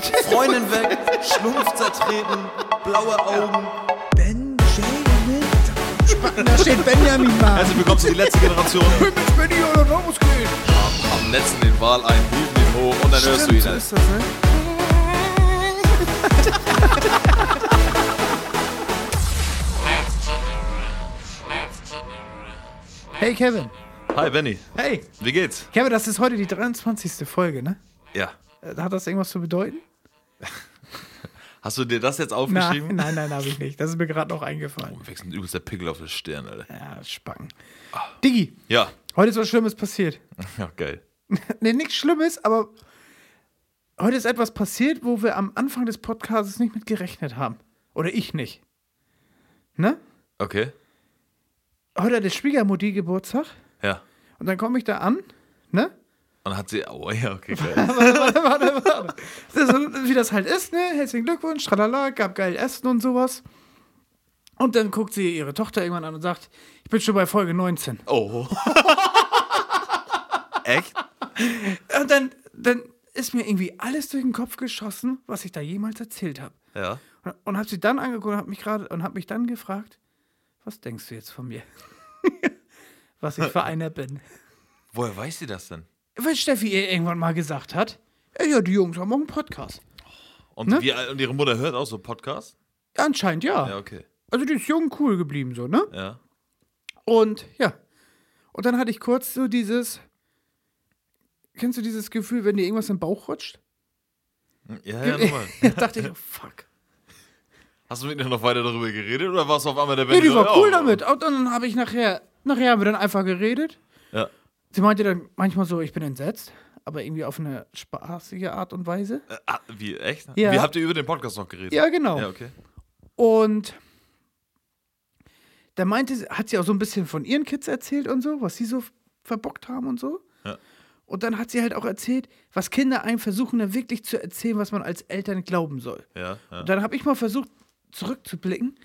Freundin weg, Schlumpf zertreten, blaue Augen. Benjamin. Spacken, da steht Benjamin mal. Herzlich willkommen zu die letzte Generation. Mit Benny oder Ramos gehen. Am letzten den Wal ein, hielten ihn hoch und dann hörst du ihn. so ist das, ne? Hey Kevin. Hi Benny, Hey. wie geht's? Kevin, das ist heute die 23. Folge, ne? Ja. Äh, Hat das irgendwas zu bedeuten? Hast du dir das jetzt Nein, aufgeschrieben? nein, nein, habe ich nicht. Das ist mir gerade noch eingefallen. Oh, wechseln übelst der Pickel auf der Stirn, Alter. Ja, Spacken. Diggi, Ja. heute ist was Schlimmes passiert. Ja, geil. nee, nichts Schlimmes, aber heute ist etwas passiert, wo wir am Anfang des Podcasts nicht mit gerechnet haben. Oder ich nicht. Ne? Okay. Heute hat der Schwiegermutti Geburtstag Ja. und dann komme ich da an, ne? Und hat sie. Oh ja, okay, geil. warte, warte, warte. So, wie das halt ist, ne? Herzlichen Glückwunsch, tralala, gab geil Essen und sowas. Und dann guckt sie ihre Tochter irgendwann an und sagt, ich bin schon bei Folge 19. Oh. Echt? Und dann, dann ist mir irgendwie alles durch den Kopf geschossen, was ich da jemals erzählt habe. Ja. Und, und habe sie dann angeguckt und habe mich gerade und habe mich dann gefragt, was denkst du jetzt von mir? was ich für einer bin. Woher weiß sie das denn? Weil Steffi ihr irgendwann mal gesagt hat, "Ja, ja, die Jungs haben auch einen Podcast. Und, Ne? wie, und ihre Mutter hört auch so Podcasts? Anscheinend ja. Ja, okay. Also die ist jung cool geblieben so, ne? Ja. Und ja. Und dann hatte ich kurz so dieses Kennst du dieses Gefühl, wenn dir irgendwas im Bauch rutscht? Ja, ja, nochmal. da dachte ich, oh, fuck. Hast du mit ihr noch weiter darüber geredet oder warst du auf einmal der Nee, die war cool oh, damit. Und dann habe ich nachher, nachher haben wir dann einfach geredet. Sie meinte dann manchmal so, ich bin entsetzt, aber irgendwie auf eine spaßige Art und Weise. Äh, ah, wie, echt? Ja. Wie habt ihr über den Podcast noch geredet? Ja, genau. Ja, okay. Und da meinte sie, hat sie auch so ein bisschen von ihren Kids erzählt und so, was sie so verbockt haben und so. Ja. Und dann hat sie halt auch erzählt, was Kinder einem versuchen, dann wirklich zu erzählen, was man als Eltern glauben soll. Ja, ja. Und dann habe ich mal versucht, zurückzublicken.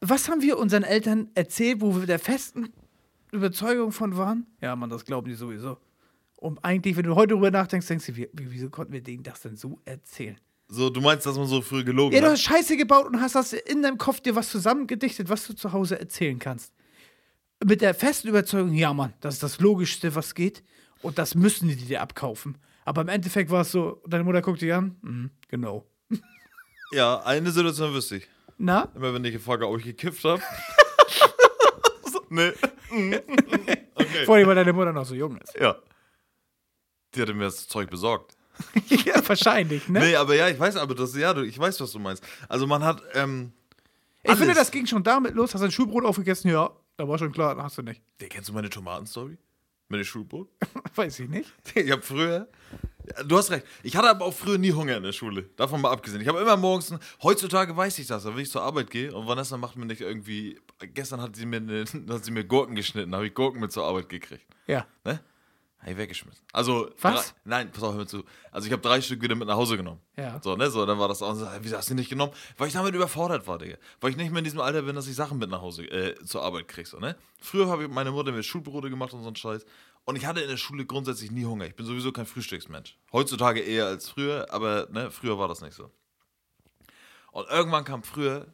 Was haben wir unseren Eltern erzählt, wo wir der festen Überzeugung von waren? Ja, man, das glauben die sowieso. Und eigentlich, wenn du heute drüber nachdenkst, denkst du, wie, wie- wieso konnten wir denen das denn so erzählen? So, du meinst, dass man so früh gelogen Ja, du hat? hast Scheiße gebaut und hast das in deinem Kopf dir was zusammengedichtet, was du zu Hause erzählen kannst. Mit der festen Überzeugung, ja, Mann, das ist das Logischste, was geht. Und das müssen die dir abkaufen. Aber im Endeffekt war es so, deine Mutter guckt dich an, mhm, genau. Ja, eine Situation wüsste ich. Na? Immer wenn ich gefragt habe, ob ich gekifft habe. nee. okay. Vor allem, weil deine Mutter noch so jung ist. Ja. Die hatte mir das Zeug besorgt. ja, wahrscheinlich, ne? Nee, aber ja, ich weiß, aber das, ja, ich weiß, was du meinst. Also man hat, ähm, ich finde, das ging schon damit los. Hast du ein Schulbrot aufgegessen? Ja, da war schon klar, hast du nicht. der, kennst du meine Tomatenstory? Mit dem Schulbrot? Weiß ich nicht. Ich habe früher. Du hast recht. Ich hatte aber auch früher nie Hunger in der Schule. Davon mal abgesehen. Ich habe immer morgens. Heutzutage weiß ich das, wenn ich zur Arbeit gehe und Vanessa macht mir nicht irgendwie. Gestern hat sie mir, eine, hat sie mir Gurken geschnitten, habe ich Gurken mit zur Arbeit gekriegt. Ja. Ne? Habe ich weggeschmissen. Also. Was? Drei, nein, pass auf, hör mir zu. Also ich habe drei Stück wieder mit nach Hause genommen. Ja. So, ne? So, dann war das auch so, wieso hast du nicht genommen? Weil ich damit überfordert war, Digga. Weil ich nicht mehr in diesem Alter bin, dass ich Sachen mit nach Hause, äh, zur Arbeit krieg, so, ne? Früher habe ich meine Mutter mir Schulbrote gemacht und so einen Scheiß. Und ich hatte in der Schule grundsätzlich nie Hunger. Ich bin sowieso kein Frühstücksmensch. Heutzutage eher als früher, aber ne, früher war das nicht so. Und irgendwann kam früher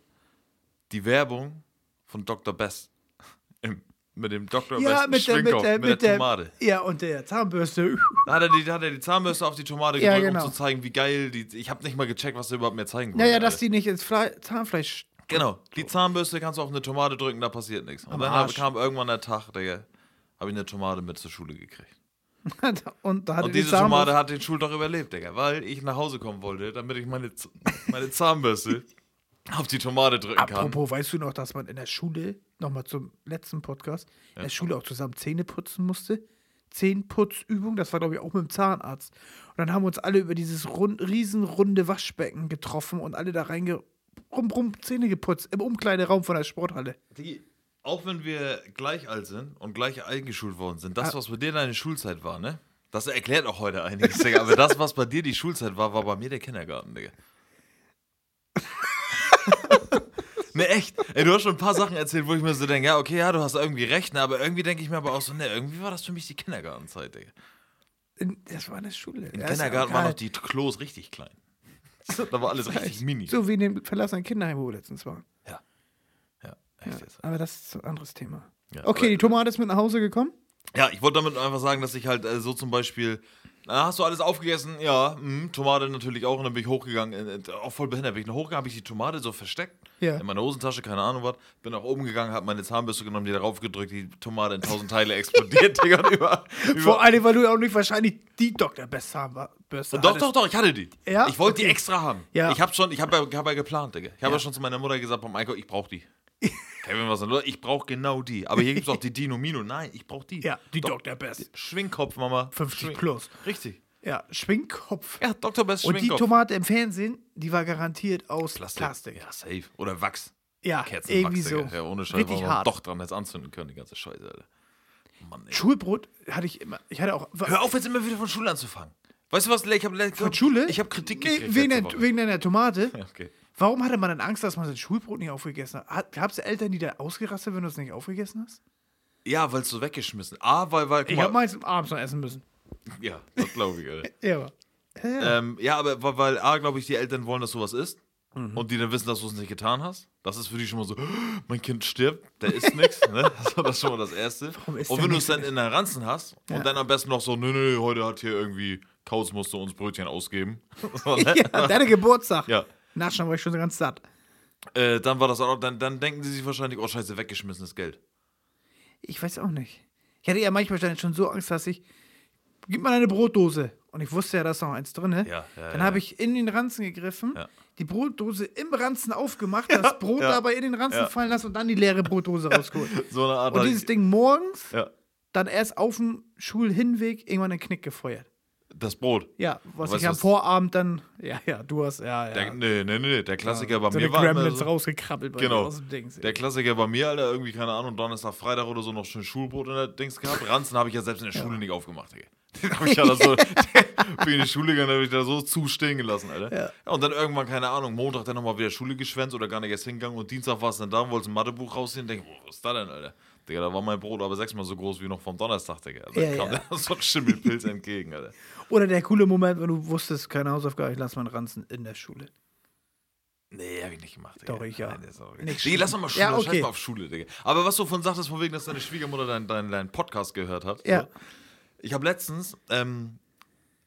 die Werbung von Dr. Best. Im, mit dem Dr. Ja, Best mit der, mit der, mit der, Tomate. Ja, und der Zahnbürste. Da hat er, die, hat er die Zahnbürste auf die Tomate Ja, gedrückt, genau. um zu zeigen, wie geil die. Ich habe nicht mal gecheckt, was er überhaupt mir zeigen wollte. Naja, dass die nicht ins Fle Zahnfleisch. Genau, die Zahnbürste kannst du auf eine Tomate drücken, da passiert nichts. Und Am dann Arsch. kam irgendwann der Tag, Digga, habe ich eine Tomate mit zur Schule gekriegt. und Und die diese Zahnbürste- Tomate hat den Schultag überlebt, Digga, weil ich nach Hause kommen wollte, damit ich meine, Z- meine Zahnbürste auf die Tomate drücken kann. Apropos, weißt du noch, dass man in der Schule, nochmal zum letzten Podcast, in der Schule auch zusammen Zähne putzen musste? Zähnputzübung, das war, glaube ich, auch mit dem Zahnarzt. Und dann haben wir uns alle über dieses rund, riesenrunde Waschbecken getroffen und alle da reinge rum, rum Zähne geputzt im Umkleideraum von der Sporthalle. Digi, auch wenn wir gleich alt sind und gleich eingeschult worden sind, Ah. das, was bei dir deine Schulzeit war, ne? Das erklärt auch heute einiges, Digga. Aber das, was bei dir die Schulzeit war, war bei mir der Kindergarten, Digga. ne, echt. Ey, du hast schon ein paar Sachen erzählt, wo ich mir so denke, ja, okay, ja, du hast irgendwie recht, ne, aber irgendwie denke ich mir aber auch so, ne, irgendwie war das für mich die Kindergartenzeit, Digga. Das war eine Schule. Im Kindergarten waren noch die Klos richtig klein. da war alles richtig mini. So wie in dem verlassenen Kinderheim, wo wir letztens waren. Echt jetzt. aber das ist ein anderes Thema. Ja, Okay, aber- die Tomate ist mit nach Hause gekommen. Ja, ich wollte damit einfach sagen, dass ich halt äh, so zum Beispiel, na, hast du alles aufgegessen? Ja, mh, Tomate natürlich auch. Und dann bin ich hochgegangen, äh, äh, auch voll behindert. Bin ich noch hochgegangen, habe ich die Tomate so versteckt Ja. in meiner Hosentasche, keine Ahnung was. Bin nach oben gegangen, habe meine Zahnbürste genommen, die darauf gedrückt, die Tomate in tausend Teile explodiert, Digga. und Über, Vor über, allem, weil du auch nicht wahrscheinlich die Dr. Best Zahnbürste doch, hattest. doch, doch, ich hatte die. Ja? Ich wollte die Okay. extra haben. Ja. Ich habe schon, ich habe ja, hab ja geplant, Digga. Ich habe ja. Ja. schon zu meiner Mutter gesagt beim Einkauf, ich brauche die. Kevin, was denn los? Ich brauche genau die. Aber hier gibt es auch die Dino Mino. Nein, ich brauche die. Ja, die Doch, Dr. Best. Schwingkopf, Mama. 50 Schwing- plus. Richtig. Ja, Schwingkopf. Ja, Dr. Best Und die Schwingkopf. Tomate im Fernsehen, die war garantiert aus Plastik. Plastik. Ja, safe. Oder Wachs. Ja, irgendwie so. Ja, ohne Scheiß. Richtig hart. doch dran jetzt anzünden können, die ganze Scheiße, Alter. Mann, ey. Schulbrot hatte ich immer. Ich hatte auch. Hör auf, jetzt immer wieder von Schule anzufangen. Weißt du was, ich habe Von Schule? Ich habe Kritik Nee, gekriegt. wegen, der, wegen deiner Tomate. Okay. Warum hatte man denn Angst, dass man sein Schulbrot nicht aufgegessen hat? Gab es Eltern, die da ausgerastet, wenn du es nicht aufgegessen hast? Ja, weil es so weggeschmissen. A, weil, weil, Ich habe mal. meins abends noch essen müssen. Ja, das glaube ich, Alter. Ja, aber. Ja. ähm, ja, aber weil, weil A, glaube ich, die Eltern wollen, dass sowas ist. Mhm. Und die dann wissen, dass du es nicht getan hast. Das ist für die schon mal so, mein Kind stirbt, der isst nichts. Ne? Das ist schon mal das Erste. Und wenn du es dann in der Ranzen hast Ja. und dann am besten noch so, nö, nö, heute hat hier irgendwie Kauz musste uns Brötchen ausgeben. so, ne? ja, deine Geburtstag. ja. Nachschauen war ich schon so ganz satt. Äh, dann war das auch, dann, dann denken sie sich wahrscheinlich, oh scheiße, weggeschmissenes Geld. Ich weiß auch nicht. Ich hatte ja manchmal schon so Angst, dass ich. Gib mal eine Brotdose. Und ich wusste ja, da ist noch eins drin. Ja, ja, dann ja. habe ich in den Ranzen gegriffen, die Brotdose im Ranzen aufgemacht, das Brot dabei in den Ranzen fallen lassen und dann die leere Brotdose rausgeholt. So eine Art. Und dieses Ding morgens, dann erst auf dem Schulhinweg irgendwann einen Knick gefeuert. Das Brot. Ja, was ich am Vorabend dann. Ja, ja, du hast. Ja, ja. Der, nee, nee, nee, der Klassiker bei so mir war immer Gremlins so, rausgekrabbelt bei Genau. mir aus dem Dings. Der Klassiker bei mir, Alter, irgendwie, keine Ahnung, Donnerstag, Freitag oder so noch schön Schulbrot in der Dings gehabt. Ranzen habe ich ja selbst in der Schule nicht aufgemacht, Digga. Den habe ich ja da so, bin in die Schule gegangen, habe ich da so zu stehen gelassen, Alter. Ja. Ja. Und dann irgendwann, keine Ahnung, Montag dann nochmal wieder Schule geschwänzt oder gar nicht erst hingegangen und Dienstag war es dann da und wollte ein Mathebuch rausziehen und denke, oh, was ist da denn, Alter? Digga, da war mein Brot aber sechsmal so groß wie noch vom Donnerstag, Digga. Also Ja, da kam ja. der so ein Schimmelpilz entgegen, Alter. Oder der coole Moment, wenn du wusstest, keine Hausaufgabe, ich lasse meinen Ranzen in der Schule. Nee, hab ich nicht gemacht, Digga. Doch, ich ja. Nein, ist auch okay. Nicht Digga, lass doch mal Schule, Ja, okay. scheiß mal auf Schule, Digga. Aber was du von sagtest, von wegen, dass deine Schwiegermutter deinen dein, dein Podcast gehört hat. Ja. So. Ich habe letztens, ähm,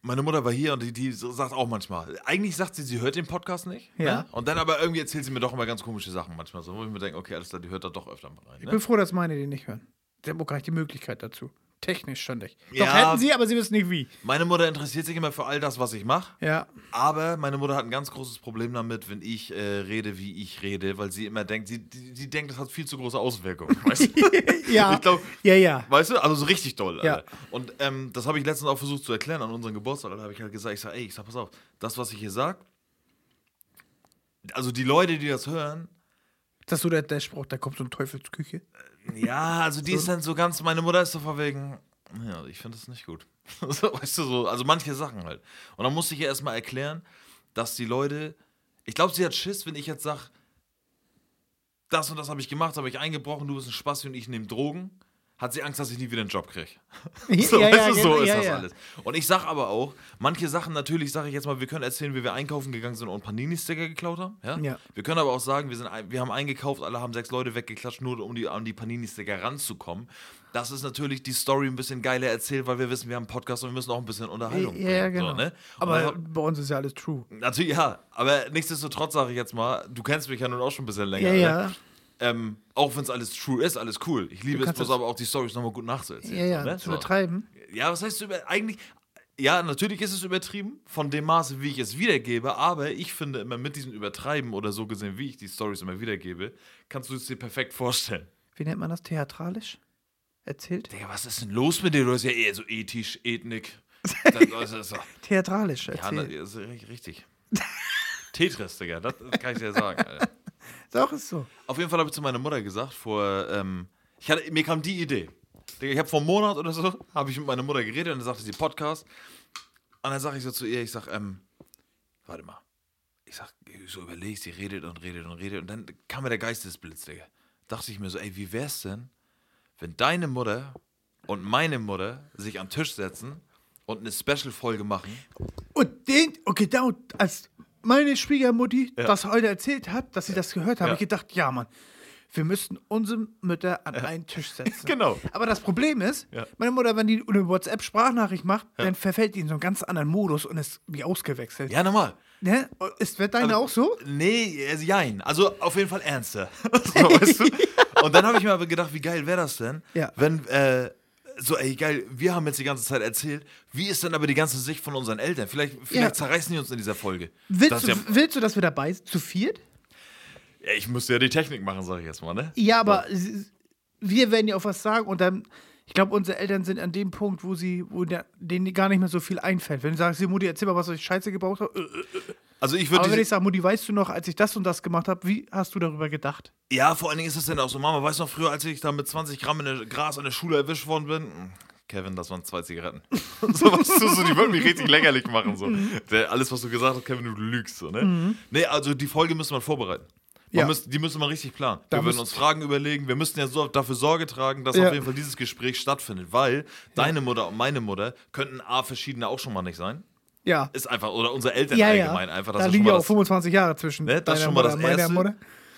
meine Mutter war hier und die, die sagt auch manchmal, eigentlich sagt sie, sie hört den Podcast nicht. Ja. Ne? Und dann aber irgendwie erzählt sie mir doch immer ganz komische Sachen manchmal so, wo ich mir denke, okay, alles klar, die hört da doch öfter mal rein. Ich Ne? bin froh, dass meine den nicht hören. Sie haben auch gar nicht die Möglichkeit dazu. Technisch schon nicht. Doch Ja. hätten sie, aber sie wissen nicht wie. Meine Mutter interessiert sich immer für all das, was ich mache. Ja. Aber meine Mutter hat ein ganz großes Problem damit, wenn ich äh, rede, wie ich rede, weil sie immer denkt, sie, die, sie denkt, das hat viel zu große Auswirkungen. Weißt du? Ja. Ich glaube, ja, ja. Weißt du, also so richtig doll. Ja. Alter. Und ähm, das habe ich letztens auch versucht zu erklären an unserem Geburtstag. Da habe ich halt gesagt, ich sage, ey, ich sag, pass auf, das, was ich hier sage, also die Leute, die das hören, Das ist so der, der Spruch, da kommt so ein Teufelsküche. ja, also die ist dann so ganz, meine Mutter ist so von wegen, ja, ich finde das nicht gut. so, weißt du, so, also manche Sachen halt. Und dann musste ich ihr erstmal erklären, dass die Leute, ich glaube, sie hat Schiss, wenn ich jetzt sage, das und das habe ich gemacht, habe ich eingebrochen, du bist ein Spasti und ich nehme Drogen, hat sie Angst, dass ich nie wieder einen Job kriege. So, ja, ja, so genau, ist ja, das ja. alles. Und ich sag aber auch, manche Sachen, natürlich sage ich jetzt mal, wir können erzählen, wie wir einkaufen gegangen sind und Panini-Sticker geklaut haben. Ja? Ja. Wir können aber auch sagen, wir, sind, wir haben eingekauft, alle haben sechs Leute weggeklatscht, nur um die, an die Panini-Sticker ranzukommen. Das ist natürlich die Story ein bisschen geiler erzählt, weil wir wissen, wir haben einen Podcast und wir müssen auch ein bisschen Unterhaltung Ja, ja, bringen. genau. So, ne? Aber dann- bei uns ist ja alles true. Natürlich, ja, aber nichtsdestotrotz sage ich jetzt mal, du kennst mich ja nun auch schon ein bisschen länger. Ja, ne? Ja. Ähm, auch wenn es alles true ist, alles cool. Ich liebe es bloß das- aber auch die Storys nochmal gut nachzuerzählen. Ja, ja. ne? Zu übertreiben. Ja, was heißt über eigentlich? Ja, natürlich ist es übertrieben, von dem Maße, wie ich es wiedergebe, aber ich finde immer mit diesem Übertreiben oder so gesehen, wie ich die Stories immer wiedergebe, kannst du es dir perfekt vorstellen. Wie nennt man das? Theatralisch? Erzählt? Digga, was ist denn los mit dir? Du hast ja eher so ethisch, ethnik. Das, das ist so. Theatralisch Ja, erzählt. das ist ri- richtig. Tetris, Digga, das, das kann ich dir sagen. Alter. Doch, ist so. Auf jeden Fall habe ich zu meiner Mutter gesagt, vor, ähm, ich hatte, mir kam die Idee. Ich habe vor einem Monat oder so, habe ich mit meiner Mutter geredet und dann sagte sie Podcast. Und dann sage ich so zu ihr, ich sag, ähm, warte mal. Ich sag, so überlegst, sie redet und redet und redet. Und dann kam mir der Geistesblitz, Digga. Dachte ich mir so, ey, wie wär's denn, wenn deine Mutter und meine Mutter sich am Tisch setzen und eine Special-Folge machen. Und den, okay, da, als meine Schwiegermutti das heute erzählt hat, dass sie das gehört hat, Ja. habe ich gedacht, ja, Mann, wir müssten unsere Mütter an einen Tisch setzen. Genau. Aber das Problem ist, Ja. meine Mutter, wenn die eine WhatsApp-Sprachnachricht macht, dann verfällt die in so einen ganz anderen Modus und ist wie ausgewechselt. Ja, normal. Ne? Ist, wird deine auch so? Nee, also jein. Also auf jeden Fall ernster. so, weißt du? Und dann habe ich mir aber gedacht, wie geil wäre das denn, Ja. wenn, äh, so, ey, geil, wir haben jetzt die ganze Zeit erzählt, wie ist denn aber die ganze Sicht von unseren Eltern? Vielleicht, vielleicht Ja. zerreißen die uns in dieser Folge. Willst, Das du, ja, willst du, dass wir dabei sind? Zu viert? ja, ich müsste ja die Technik machen, sage ich jetzt mal, ne? Ja, aber s- wir werden ja auch was sagen und dann, ich glaube, unsere Eltern sind an dem Punkt, wo sie, wo der, denen gar nicht mehr so viel einfällt. Wenn du sagst, Mutti, erzähl mal, was ich Scheiße gebaut habe. Äh, äh. Also ich Aber würde wenn ich sage, Mutti, weißt du noch, als ich das und das gemacht habe, wie hast du darüber gedacht? Ja, vor allen Dingen ist es dann auch so, Mama, weißt du noch früher, als ich da mit 20 Gramm in der Gras an der Schule erwischt worden bin? Hm, Kevin, das waren zwei Zigaretten. so, weißt du, so, die würden mich richtig lächerlich machen. So. Mhm. Der, alles, was du gesagt hast, Kevin, du lügst. So, ne? Nee, also die Folge müsste man vorbereiten. Ja. müsst, die müssen wir richtig planen. Da wir würden uns Fragen überlegen. Wir müssten ja so dafür Sorge tragen, dass Ja. auf jeden Fall dieses Gespräch stattfindet. Weil deine Mutter und meine Mutter könnten A, verschiedene auch schon mal nicht sein. Ja. Ist einfach, oder unsere Eltern Ja, ja. allgemein einfach. Das da liegen ja auch das, 25 Jahre zwischen Ne, das ist schon mal das Erste. Mutter.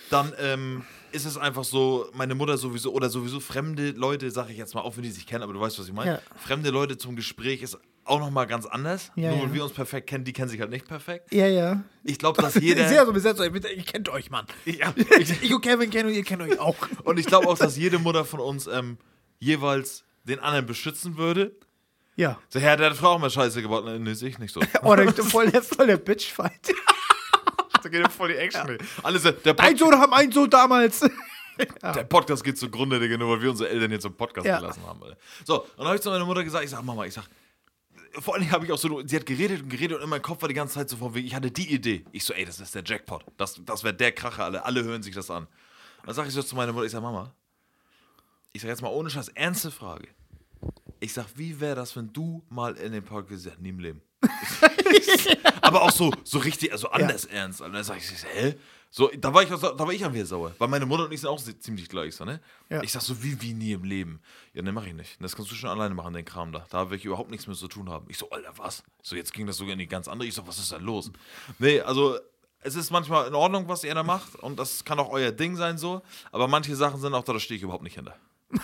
Dann ähm, ist es einfach so, meine Mutter sowieso, oder sowieso fremde Leute, sage ich jetzt mal, auch wenn die sich kennen, aber du weißt, was ich meine. Ja. Fremde Leute zum Gespräch ist auch nochmal ganz anders. Ja, Nur ja. wir uns perfekt kennen, die kennen sich halt nicht perfekt. Ja, ja. Ich glaube, dass Ich jeder. sehe ja so besetzt euch. Ihr kennt euch, Mann. ja, Ich und Kevin kennen und ihr kennt euch auch. und ich glaube auch, dass jede Mutter von uns ähm, jeweils den anderen beschützen würde. Ja. So, Herr, der hat Frau auch mal Scheiße gebaut. Nee, sehe ich nicht so. Oh, der, voll, der, voll der Bitchfight. da geht ja voll die Action. Alles, der, Dein Pod Sohn haben einen Sohn damals. der Podcast geht zugrunde, Digga, nur weil wir unsere Eltern jetzt im Podcast Ja. gelassen haben. Alter. So, und dann habe ich zu meiner Mutter gesagt, ich sag, Mama, ich sag, vor allen Dingen habe ich auch so, sie hat geredet und geredet und in meinem Kopf war die ganze Zeit so von wegen, ich hatte die Idee. Ich so, ey, das ist der Jackpot. Das, das wäre der Kracher, alle. Alle hören sich das an. Und dann sage ich so zu meiner Mutter, ich sag, Mama, ich sag jetzt mal ohne Scheiß, ernste Frage. Ich sag, wie wäre das, wenn du mal in den Podcast gesagt nie im Leben. Aber auch so, so richtig, also anders ernst. Und dann sag ich, hä? So, da war ich, da war ich an mir sauer. Weil meine Mutter und ich sind auch ziemlich gleich, so, ne? Ja. Ich sag so, wie, wie nie im Leben. Ja, ne, mach ich nicht. Das kannst du schon alleine machen, den Kram da. Da will ich überhaupt nichts mehr zu tun haben. Ich so, Alter, was? So, jetzt ging das sogar in die ganz andere. Ich so, was ist da los? Nee, also, es ist manchmal in Ordnung, was ihr da macht. Und das kann auch euer Ding sein, so. Aber manche Sachen sind auch da, da stehe ich überhaupt nicht hinter.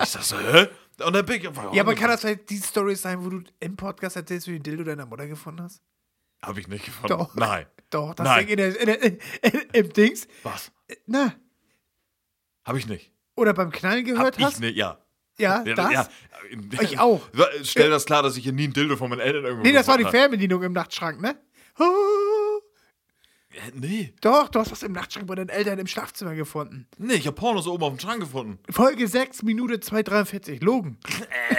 Ich sag so, hä? Und dann bin ich einfach. Ja, aber kann das vielleicht die Story sein, wo du im Podcast erzählst, wie du den Dildo deiner Mutter gefunden hast? Hab ich nicht gefunden. Doch. Nein. Doch, das Nein. Ding in der, in der, in, im Dings. Was? Na, Hab ich nicht. oder beim Knallen Hab gehört ich hast? nicht, ja. Ja, Ja, das? ja. Ich auch. Stell das klar, dass ich hier nie ein Dildo von meinen Eltern irgendwo Nee, das war die hab. Fernbedienung im Nachtschrank, ne? Oh, Äh, Nee. doch, du hast was im Nachtschrank bei deinen Eltern im Schlafzimmer gefunden. Nee, ich hab Pornos oben auf dem Schrank gefunden. Folge 6, Minute 2,43. Logen.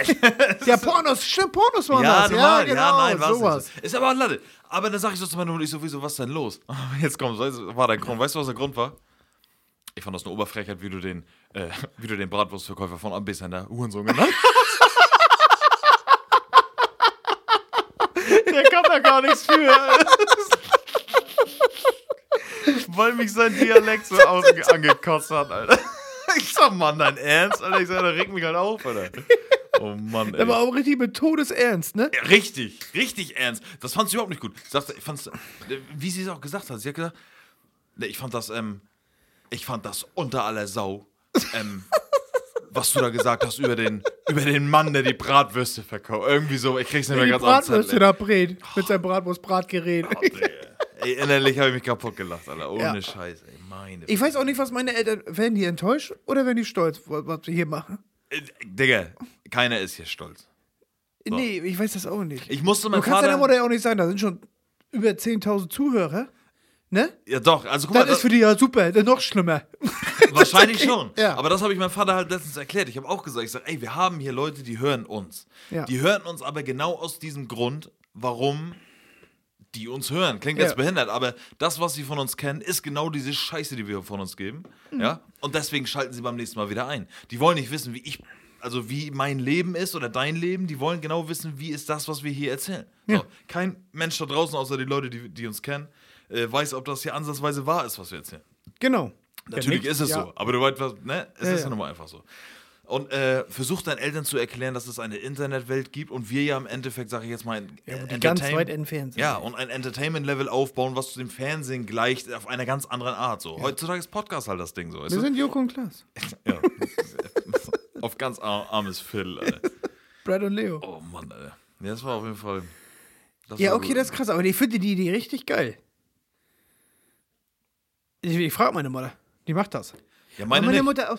ja, Pornos, stimmt, Pornos waren ja, das. normal. ja, genau, ja, nein, war's sowas. nicht. Ist aber Latte. Aber dann sag ich so zu meiner Mutter, ich so, wieso, was ist denn los? Jetzt du, war der Grund. Weißt du, was der Grund war? Ich fand das eine Oberfrechheit, wie du den, äh, wie du den Bratwurstverkäufer von Ambisender Hurensohn genannt hast. Der kann da gar nichts für. Weil mich sein Dialekt so außen angekotzt hat, Alter. Ich sag, Mann, dein Ernst, Alter? Ich sag, da regt mich halt auf, Alter. Oh Mann, ey. Aber auch richtig mit Todesernst, ne? Ja, Richtig, richtig ernst. Das fand sie überhaupt nicht gut. Ich fand's, wie sie es auch gesagt hat, sie hat gesagt, ne, ich fand das, ähm, ich fand das unter aller Sau, ähm, was du da gesagt hast über den, über den Mann, der die Bratwürste verkauft. Irgendwie so, ich krieg's nicht mehr Die ganz Bratwürste an. da brät. Mit seinem Bratwurst-Bratgerät. Ey, innerlich habe ich mich kaputt gelacht, Alter. Ohne Ja. Scheiß, ey, meine. Ich weiß auch nicht, was meine Eltern. Werden die enttäuscht oder werden die stolz, was wir hier machen? Äh, Digga, keiner ist hier stolz. Nee, ich weiß das auch nicht. Ich musste du meinem kannst deiner Vater. Mutter ja auch nicht sagen, da sind schon über 10.000 Zuhörer. Ne? Ja, doch, also guck Das mal. ist für die ja super, das ist noch schlimmer. Wahrscheinlich schon. Ja. Aber das habe ich meinem Vater halt letztens erklärt. Ich habe auch gesagt, ich sage, ey, wir haben hier Leute, die hören uns. Ja. Die hören uns aber genau aus diesem Grund, warum die uns hören. Klingt jetzt Ja. behindert, aber das, was sie von uns kennen, ist genau diese Scheiße, die wir von uns geben. Mhm. Ja? Und deswegen schalten sie beim nächsten Mal wieder ein. Die wollen nicht wissen, wie ich, also wie mein Leben ist oder dein Leben. Die wollen genau wissen, wie ist das, was wir hier erzählen. Ja. So, kein Mensch da draußen, außer die Leute, die, die uns kennen, äh, weiß, ob das hier ansatzweise wahr ist, was wir erzählen. Genau. Natürlich Ja, ist es ja. so, aber du weißt was, ne? Es ist ja nun mal einfach so. Und äh, versuch deinen Eltern zu erklären, dass es eine Internetwelt gibt und wir ja im Endeffekt, sage ich jetzt mal, ein Ja, die ganz Entertain- weit entfernt sind. Ja, und ein Entertainment-Level aufbauen, was zu dem Fernsehen gleicht, auf einer ganz anderen Art. So. Heutzutage ist Podcast halt das Ding so. Wir sind Joko und Klaas. Ja. auf ganz ar armes Alter. Brad und Leo. Oh Mann, Alter. Ja, das war auf jeden Fall. Ja, okay, gut. das ist krass, aber ich finde die Idee richtig geil. Ich, ich frage meine Mutter. Die macht das. Ja, meine, meine. Mutter auch.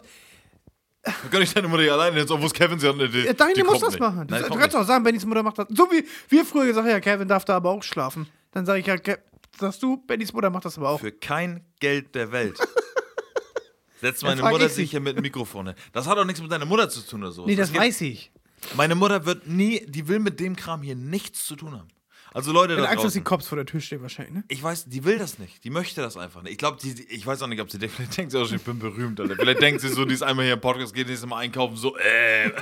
Kann ich deine Mutter hier alleine jetzt, obwohl es Kevin sie hat. Die, Ja, deine die muss das nicht. machen. Du, Nein, du kannst auch sagen, Bennys Mutter macht das. So wie wir früher gesagt haben, ja, Kevin darf da aber auch schlafen. Dann sage ich ja, sagst du, Bennys Mutter macht das aber auch. Für kein Geld der Welt. Setzt meine Mutter sich hier mit dem Mikrofon hin. Das hat auch nichts mit deiner Mutter zu tun oder so. Nee, das geht- weiß ich. Meine Mutter wird nie, die will mit dem Kram hier nichts zu tun haben. Also Leute da Angst, dass die draußen, Cops vor der Tür stehen wahrscheinlich, ne? ich weiß, die will das nicht. Die möchte das einfach nicht. Ich glaube, die, die, ich weiß auch nicht, ob sie denkt, vielleicht denkt sie auch schon, ich bin berühmt. Alter. Vielleicht denkt sie so, die ist einmal hier im Podcast, geht nächstes Mal einkaufen, so, äh.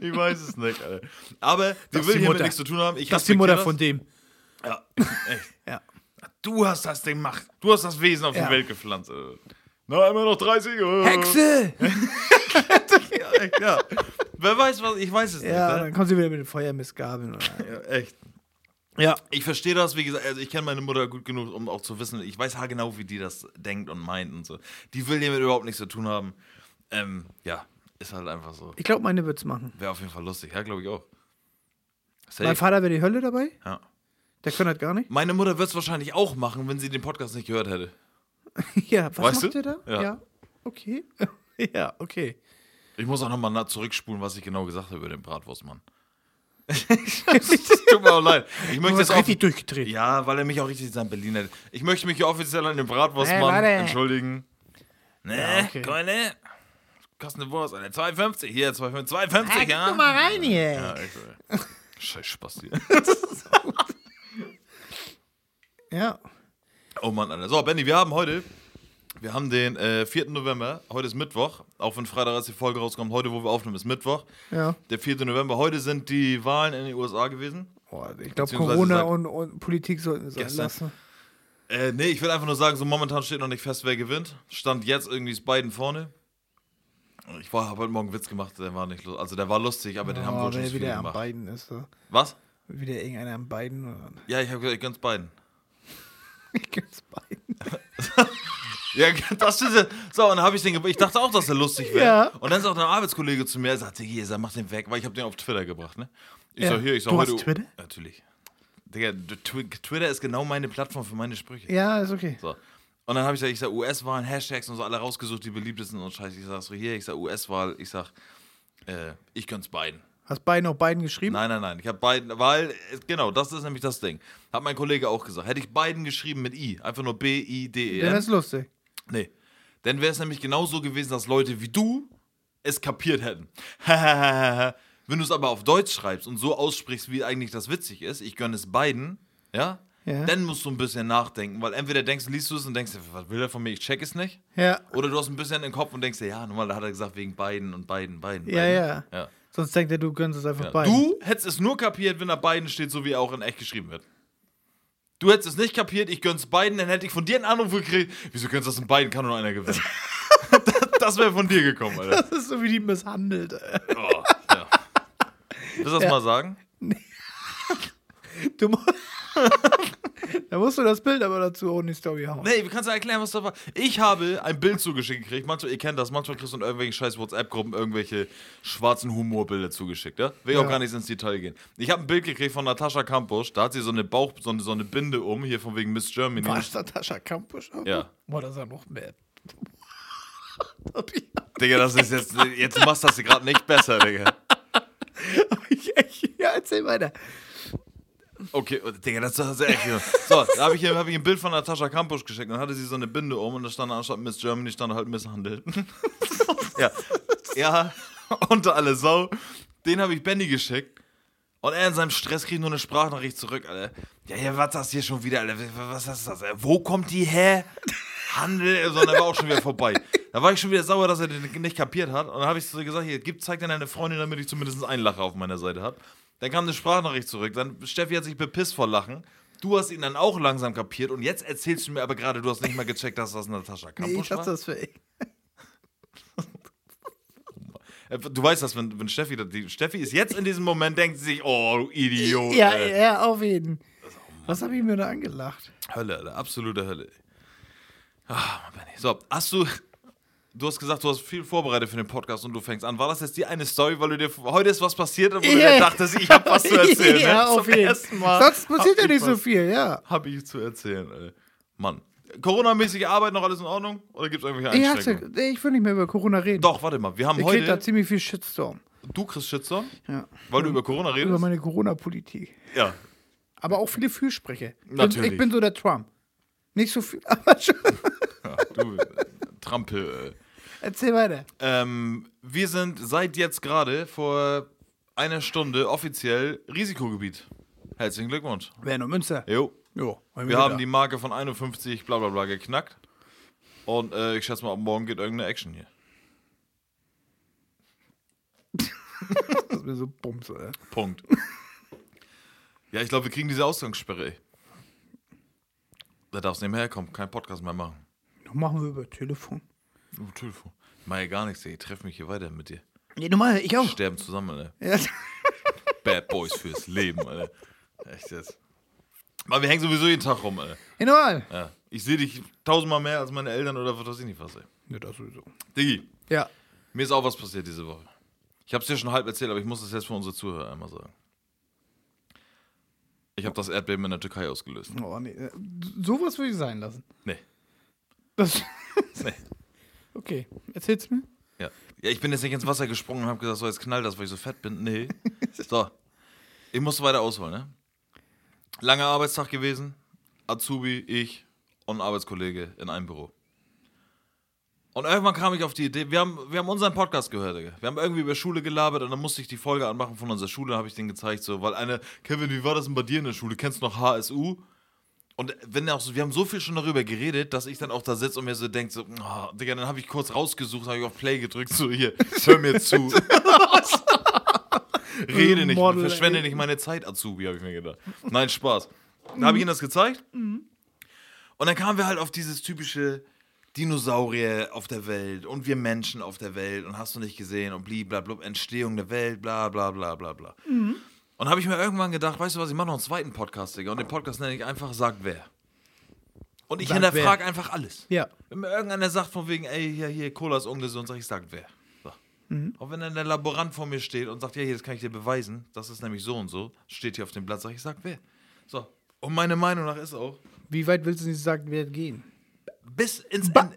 ich weiß es nicht, Alter. Aber die Das ist will die Mutter. nichts zu tun haben. Ich Das ist die Mutter respektiere von dem. Ja, echt. Ja. Du hast das Ding gemacht. Du hast das Wesen auf Ja. die Welt gepflanzt. Alter. Na, immer noch 30. äh. Hexe! Ja, ja. Wer weiß was, ich weiß es Ja, nicht. dann Ne? kommen sie wieder mit den Feuermissgabeln. Oder? Ja, echt. Ja. Ich verstehe das, wie gesagt, also ich kenne meine Mutter gut genug, um auch zu wissen, ich weiß haargenau, wie die das denkt und meint und so. Die will hiermit überhaupt nichts zu tun haben. Ähm, ja, ist halt einfach so. Ich glaube, meine wird's machen. Wäre auf jeden Fall lustig, ja, glaube ich auch. Mein Safe. Vater wäre die Hölle dabei. Ja. Der kann das gar nicht. Meine Mutter wird es wahrscheinlich auch machen, wenn sie den Podcast nicht gehört hätte. Ja, was Weißt macht du? der da? Ja. Okay. ja, okay. Ich muss auch nochmal zurückspulen, was ich genau gesagt habe über den Bratwurstmann. Tut mir auch leid. Ich möchte das auch. richtig durchgedreht. Ja, weil er mich auch richtig in seinem Berlin hat. Ich möchte mich hier offiziell an den Bratwurstmann Hey, entschuldigen. Ne, Ja, okay. Keule. Kostet eine Wurst, Alter. 2,50. Hier, 2,50. 2,50, ja. Guck mal rein hier. Ja, Alter. Scheiß Spaß hier. Ja. Oh Mann, Alter. So, Benny, wir haben heute. Wir haben den äh, 4. November. Heute ist Mittwoch. Auch wenn Freitag als die Folge rauskommt. Heute, wo wir aufnehmen, ist Mittwoch. Ja. Der 4. November. Heute sind die Wahlen in den USA gewesen. Boah, ich glaube, Corona seit- und, und Politik sollten es sein Gestern. lassen. Äh, nee, ich will einfach nur sagen, so momentan steht noch nicht fest, wer gewinnt. Stand jetzt irgendwie ist Biden vorne. Ich habe heute Morgen einen Witz gemacht, der war nicht lustig. Also der war lustig, aber den haben Oh, wohl schon wer viele wieder am gemacht. beiden ist. So. Was? Wieder irgendeiner am beiden. Oder? Ja, ich habe gesagt, ich gönn's Biden. Ich gönn's beiden. Ja, das ist So, und dann habe ich den, ich dachte auch, dass er lustig wäre. Ja. Und dann sagt ein Arbeitskollege zu mir, er sagt, hier, sag, mach den weg, weil ich habe den auf Twitter gebracht, ne? Ich Ja. sag, hier, ich sag Du heute. hast Twitter? Natürlich. Digga, Twitter ist genau meine Plattform für meine Sprüche. Ja, ist okay. So. Und dann habe ich gesagt, ich sag US-Wahlen, Hashtags und so alle rausgesucht, die beliebtesten und scheiße. Ich sag so, hier, ich sag US-Wahl, ich sag, äh, ich gönn's beiden. Hast beiden auch beiden geschrieben? Nein, nein, nein. Ich habe beiden, weil, genau, das ist nämlich das Ding. Hat mein Kollege auch gesagt. Hätte ich beiden geschrieben mit I, einfach nur B-I-D-E-N. das ist lustig. nee. Dann wäre es nämlich genauso gewesen, dass Leute wie du es kapiert hätten. Wenn du es aber auf Deutsch schreibst und so aussprichst, wie eigentlich das witzig ist, ich gönne es beiden, ja, Ja. dann musst du ein bisschen nachdenken, weil entweder denkst, liest du es und denkst, was will er von mir, ich check es nicht. Ja. Oder du hast ein bisschen im Kopf und denkst dir, ja, normal, da hat er gesagt, wegen beiden und beiden, beiden. Ja, beiden. ja. ja. Sonst denkt er, du gönnst es einfach Ja. beiden. Du hättest es nur kapiert, wenn da beiden steht, so wie er auch in echt geschrieben wird. Du hättest es nicht kapiert, ich gönn's beiden, dann hätte ich von dir einen Anruf gekriegt. Wieso gönnst du das in beiden? Kann nur einer gewinnen. das das wäre von dir gekommen, Alter. Das ist so wie die misshandelt. Oh, ja. Willst du das Ja. mal sagen? Du mu- da musst du das Bild aber dazu auch in die Story hauen. Nee, wie kannst du erklären, was da war? Ich habe ein Bild zugeschickt gekriegt. Manchmal, ihr kennt das, manchmal kriegst du in irgendwelchen scheiß WhatsApp-Gruppen irgendwelche schwarzen Humorbilder zugeschickt, ja? Will ich Ja. auch gar nicht ins Detail gehen. Ich habe ein Bild gekriegt von Natascha Kampusch, da hat sie so eine Bauch, so eine, so eine Binde um, hier von wegen Miss Germany. War das Natascha Kampusch? Ja. Boah, das ist ja noch mehr. Digga, das ist jetzt, jetzt machst du das gerade nicht besser, Digga. ja, erzähl weiter. Okay, oh, Digga, das ist echt. So, da habe ich, hab ich ein Bild von Natascha Kampusch geschickt dann hatte sie so eine Binde um und da stand anstatt Miss Germany stand halt misshandelt. ja. Ja, unter alle Sau. Den habe ich Benny geschickt. Und er in seinem Stress kriegt nur eine Sprachnachricht zurück, Alter. Ja, ja, was das hier schon wieder, Alter? Was ist das? Alter? Wo kommt die her? Handel, sondern war auch schon wieder vorbei. Da war ich schon wieder sauer, dass er den nicht kapiert hat. Und dann habe ich so gesagt, hier, gib, zeig dir deine Freundin, damit ich zumindest einen Lacher auf meiner Seite habe. Dann kam eine Sprachnachricht zurück. Dann Steffi hat sich bepisst vor Lachen. Du hast ihn dann auch langsam kapiert und jetzt erzählst du mir aber gerade, du hast nicht mal gecheckt, dass das Natascha Nee, Kampusch ich war. das für Äh, Du weißt das, wenn, wenn Steffi, die, Steffi ist jetzt in diesem Moment, denkt sie sich, oh, du Idiot. Ja, ey. ja, auf jeden. Was habe ich mir da angelacht? Hölle, Alter, absolute Hölle. Benny. So, hast du, du hast gesagt, du hast viel vorbereitet für den Podcast und du fängst an. War das jetzt die eine Story, weil du dir, heute ist was passiert, wo du Ja. dir dachtest, ich habe was zu erzählen, ja, ne? auf Zum jeden ersten Mal Sonst passiert ja ich nicht so viel, ja. Hab ich zu erzählen, ey. Mann. Corona-mäßige Arbeit noch alles in Ordnung? Oder gibt es irgendwelche Ich, Einschränkungen? hatte, ich will nicht mehr über Corona reden. Doch, warte mal. Wir haben Ich krieg da heute. ziemlich viel Shitstorm. Du kriegst Shitstorm, Ja. weil du über Corona Über redest? meine Corona-Politik. Ja. Aber auch viele Fürsprecher. Ich bin- Natürlich. Ich bin so der Trump. Nicht so viel, aber schon. ja du, Trampel. Äh. Erzähl weiter. Ähm, wir sind seit jetzt gerade vor einer Stunde offiziell Risikogebiet. Herzlichen Glückwunsch. Werner Münster. Jo. Jo. Wir haben die Marke von 51 bla bla bla geknackt. Und äh, ich schätze mal, ab morgen geht irgendeine Action hier. Das ist mir so bums, ey. Punkt. ja, ich glaube, wir kriegen diese Ausgangssperre, ey. Da darfst du nicht mehr herkommen, kein Podcast mehr machen. Noch machen wir über Telefon. Oh, Telefon. Ich mach ja gar nichts, ey. Ich treffe mich hier weiter mit dir. Nee, normal, ich auch. Sterben zusammen, ey. Ja. Bad Boys fürs Leben, Alter. Echt jetzt. Aber wir hängen sowieso jeden Tag rum, Alter. ja, normal. Ja. Ich sehe dich tausendmal mehr als meine Eltern oder was weiß ich nicht was, ey. Ja, das sowieso. Diggi, Ja. mir ist auch was passiert diese Woche. Ich habe es dir schon halb erzählt, aber ich muss es jetzt für unsere Zuhörer einmal sagen. Ich habe das Erdbeben in der Türkei ausgelöst. Oh, nee. äh, Sowas würde ich sein lassen. Nee. Das. Nee. Okay, erzähl's mir. Ja. ja, ich bin jetzt nicht ins Wasser gesprungen und habe gesagt, so jetzt knallt das, weil ich so fett bin. Nee. So. Ich musste weiter ausholen, ne? Langer Arbeitstag gewesen. Azubi, ich und ein Arbeitskollege in einem Büro. Und irgendwann kam ich auf die Idee, wir haben, wir haben unseren Podcast gehört, Digga. Wir haben irgendwie über Schule gelabert und dann musste ich die Folge anmachen von unserer Schule, habe ich den gezeigt, so, weil eine, Kevin, wie war das denn bei dir in der Schule? Kennst du noch HSU? Und wenn auch so, wir haben so viel schon darüber geredet, dass ich dann auch da sitze und mir so denke, so, oh, Digga, dann habe ich kurz rausgesucht, habe ich auf Play gedrückt, so hier, hör mir zu. Rede nicht, Model, verschwende ey. nicht meine Zeit, Azubi, habe ich mir gedacht. Nein, Spaß. Dann habe ich ihm das gezeigt. Und dann kamen wir halt auf dieses typische Dinosaurier auf der Welt und wir Menschen auf der Welt und hast du nicht gesehen und blablabla, Entstehung der Welt, bla bla bla bla bla. Und habe ich mir irgendwann gedacht, weißt du was, ich mache noch einen zweiten Podcast, Digga. Und den Podcast nenne ich einfach Sagt wer. Und ich Sagt hinterfrage einfach alles. Ja. Wenn mir irgendeiner sagt von wegen, ey, hier, hier, Cola ist ungesund, sag ich, sagt wer. So. Auch wenn dann der Laborant vor mir steht und sagt, ja, hier, das kann ich dir beweisen, das ist nämlich so und so, steht hier auf dem Blatt, sag ich, sag wer. So. Und meine Meinung nach ist auch, Wie weit willst du nicht sagen, wer gehen? bis ins Ba-.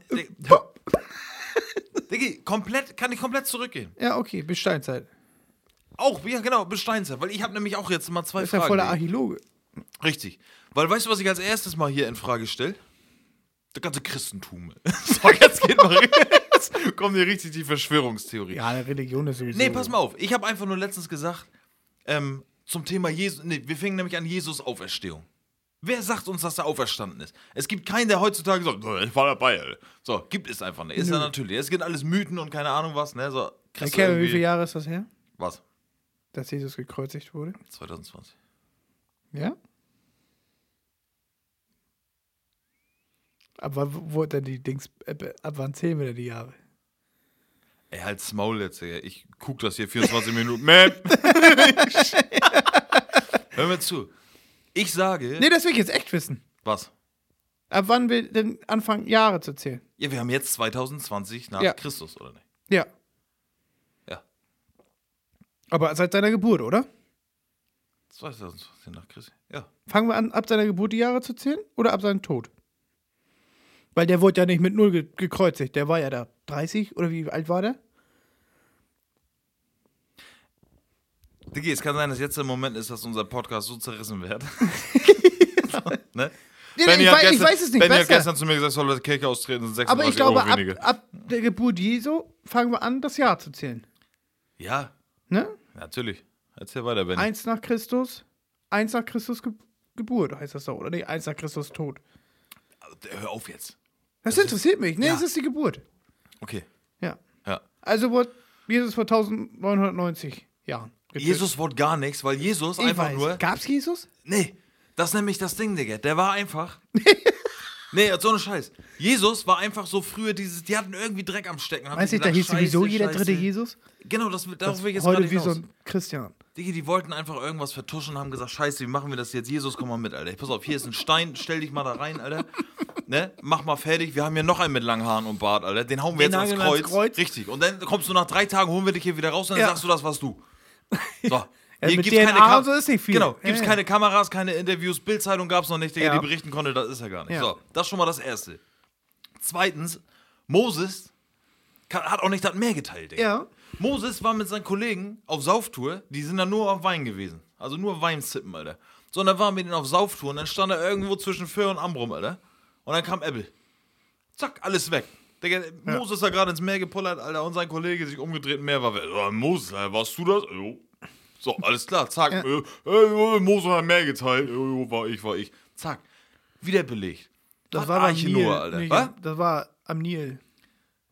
Diggi, komplett, kann ich komplett zurückgehen. Ja, okay, bis Steinzeit. Auch, ja genau, bis Steinzeit, weil ich habe nämlich auch jetzt mal zwei Das ist ja Fragen. voller. Archäologe. Richtig. Weil weißt du, was ich als erstes mal hier in Frage stelle? Das ganze Christentum. so, jetzt geht mal jetzt kommt hier richtig die Verschwörungstheorie. Ja, eine Religion ist sowieso. Nee, pass mal auf. Ich habe einfach nur letztens gesagt, ähm, zum Thema Jesus, nee, wir fingen nämlich an Jesus Auferstehung. Wer sagt uns, dass er auferstanden ist? Es gibt keinen, der heutzutage sagt, "Oh, ich war dabei. Alter." So, gibt es einfach nicht. Ist ja natürlich. Es gibt alles Mythen und keine Ahnung was, ne? So, Kerl, wie viele Jahre ist das her, Was? Dass Jesus gekreuzigt wurde? 2020. Ja? Ab wann wurde denn die Dings, äh, ab wann zählen wir denn die Jahre? Ey, halt's Maul jetzt, Digga. Ich guck das hier 24 Minuten. Hör mir zu. Ich sage. Nee, das will ich jetzt echt wissen. Was? Ab wann wir denn anfangen, Jahre zu zählen? Ja, wir haben jetzt 2020 nach Ja. Christus, oder nicht? Ja. Aber seit seiner Geburt, oder? 2020 nach Christus. Ja. Fangen wir an, ab seiner Geburt die Jahre zu zählen oder ab seinem Tod? Weil der wurde ja nicht mit null ge gekreuzigt. Der war ja da 30 oder wie alt war der? Diggi, es kann sein, dass jetzt der Moment ist, dass unser Podcast so zerrissen wird. ne? Nee, Benny ich, hat weiß, ich gestern- weiß es nicht Benny hat gestern zu mir gesagt, soll das Kirche austreten, sind 36 Aber ich glaube, ab, ab der Geburt Jesu fangen wir an, das Jahr zu zählen. Ja, Ne? Natürlich. Erzähl weiter, Benny. Eins nach Christus, eins nach Christus Ge Geburt heißt das doch, oder? Nee, eins nach Christus Tod. Hör auf jetzt. Das, interessiert mich. Nee, Ja. es ist die Geburt. Okay. Ja. Ja. Also wurde Jesus vor 1990 Jahren. getötet. Jesus wurde gar nichts, weil Jesus ich einfach weiß. nur. Gab's Jesus? Nee, das ist nämlich das Ding, Digga. Der war einfach. Nee, so eine Scheiß. Jesus war einfach so früher dieses, die hatten irgendwie Dreck am Stecken. Weißt du, da hieß sowieso Scheiße, jeder dritte Scheiße. Jesus? Genau, das, darauf will ich jetzt Heute wie so ein Christian. Digi, die wollten einfach irgendwas vertuschen und haben gesagt, scheiße, wie machen wir das jetzt? Jesus, komm mal mit, Alter. Pass auf, hier ist ein Stein, stell dich mal da rein, Alter. Ne? Mach mal fertig. Wir haben hier noch einen mit langen Haaren und Bart, Alter. Den hauen wir Den jetzt ans wir ans Kreuz. Kreuz. Richtig. Und dann kommst du nach drei Tagen, holen wir dich hier wieder raus und dann Ja. sagst du, das warst du. So. Ja, Hier mit gibt's keine DNA Kam und so ist nicht viel. Genau, Ja, gibt's ja. keine Kameras, keine Interviews, Bildzeitung gab's noch nicht, Digga, Ja. die berichten konnte, das ist ja gar nicht. Ja. So, das ist schon mal das Erste. Zweitens, Moses kann, hat auch nicht das Meer geteilt, Digga. Ja. Moses war mit seinen Kollegen auf Sauftour, die sind da nur auf Wein gewesen. Also nur Weinzippen, Alter. So, und dann waren wir denen auf Sauftour und dann stand er irgendwo zwischen Föhr und Ambrum, Alter. Und dann kam Ebbe. Zack, alles weg. Digga, Moses da gerade ins Meer gepullert, Alter, und sein Kollege sich umgedreht, Meer war weg. Oh, Moses, warst du das? Jo. So, alles klar, zack. Ja. Äh, Moses hat Meer geteilt. War ich, war ich. Zack. Wieder belegt. Das Was war Arche Nil. Noah, Alter. Nee, Was? Das war am Nil.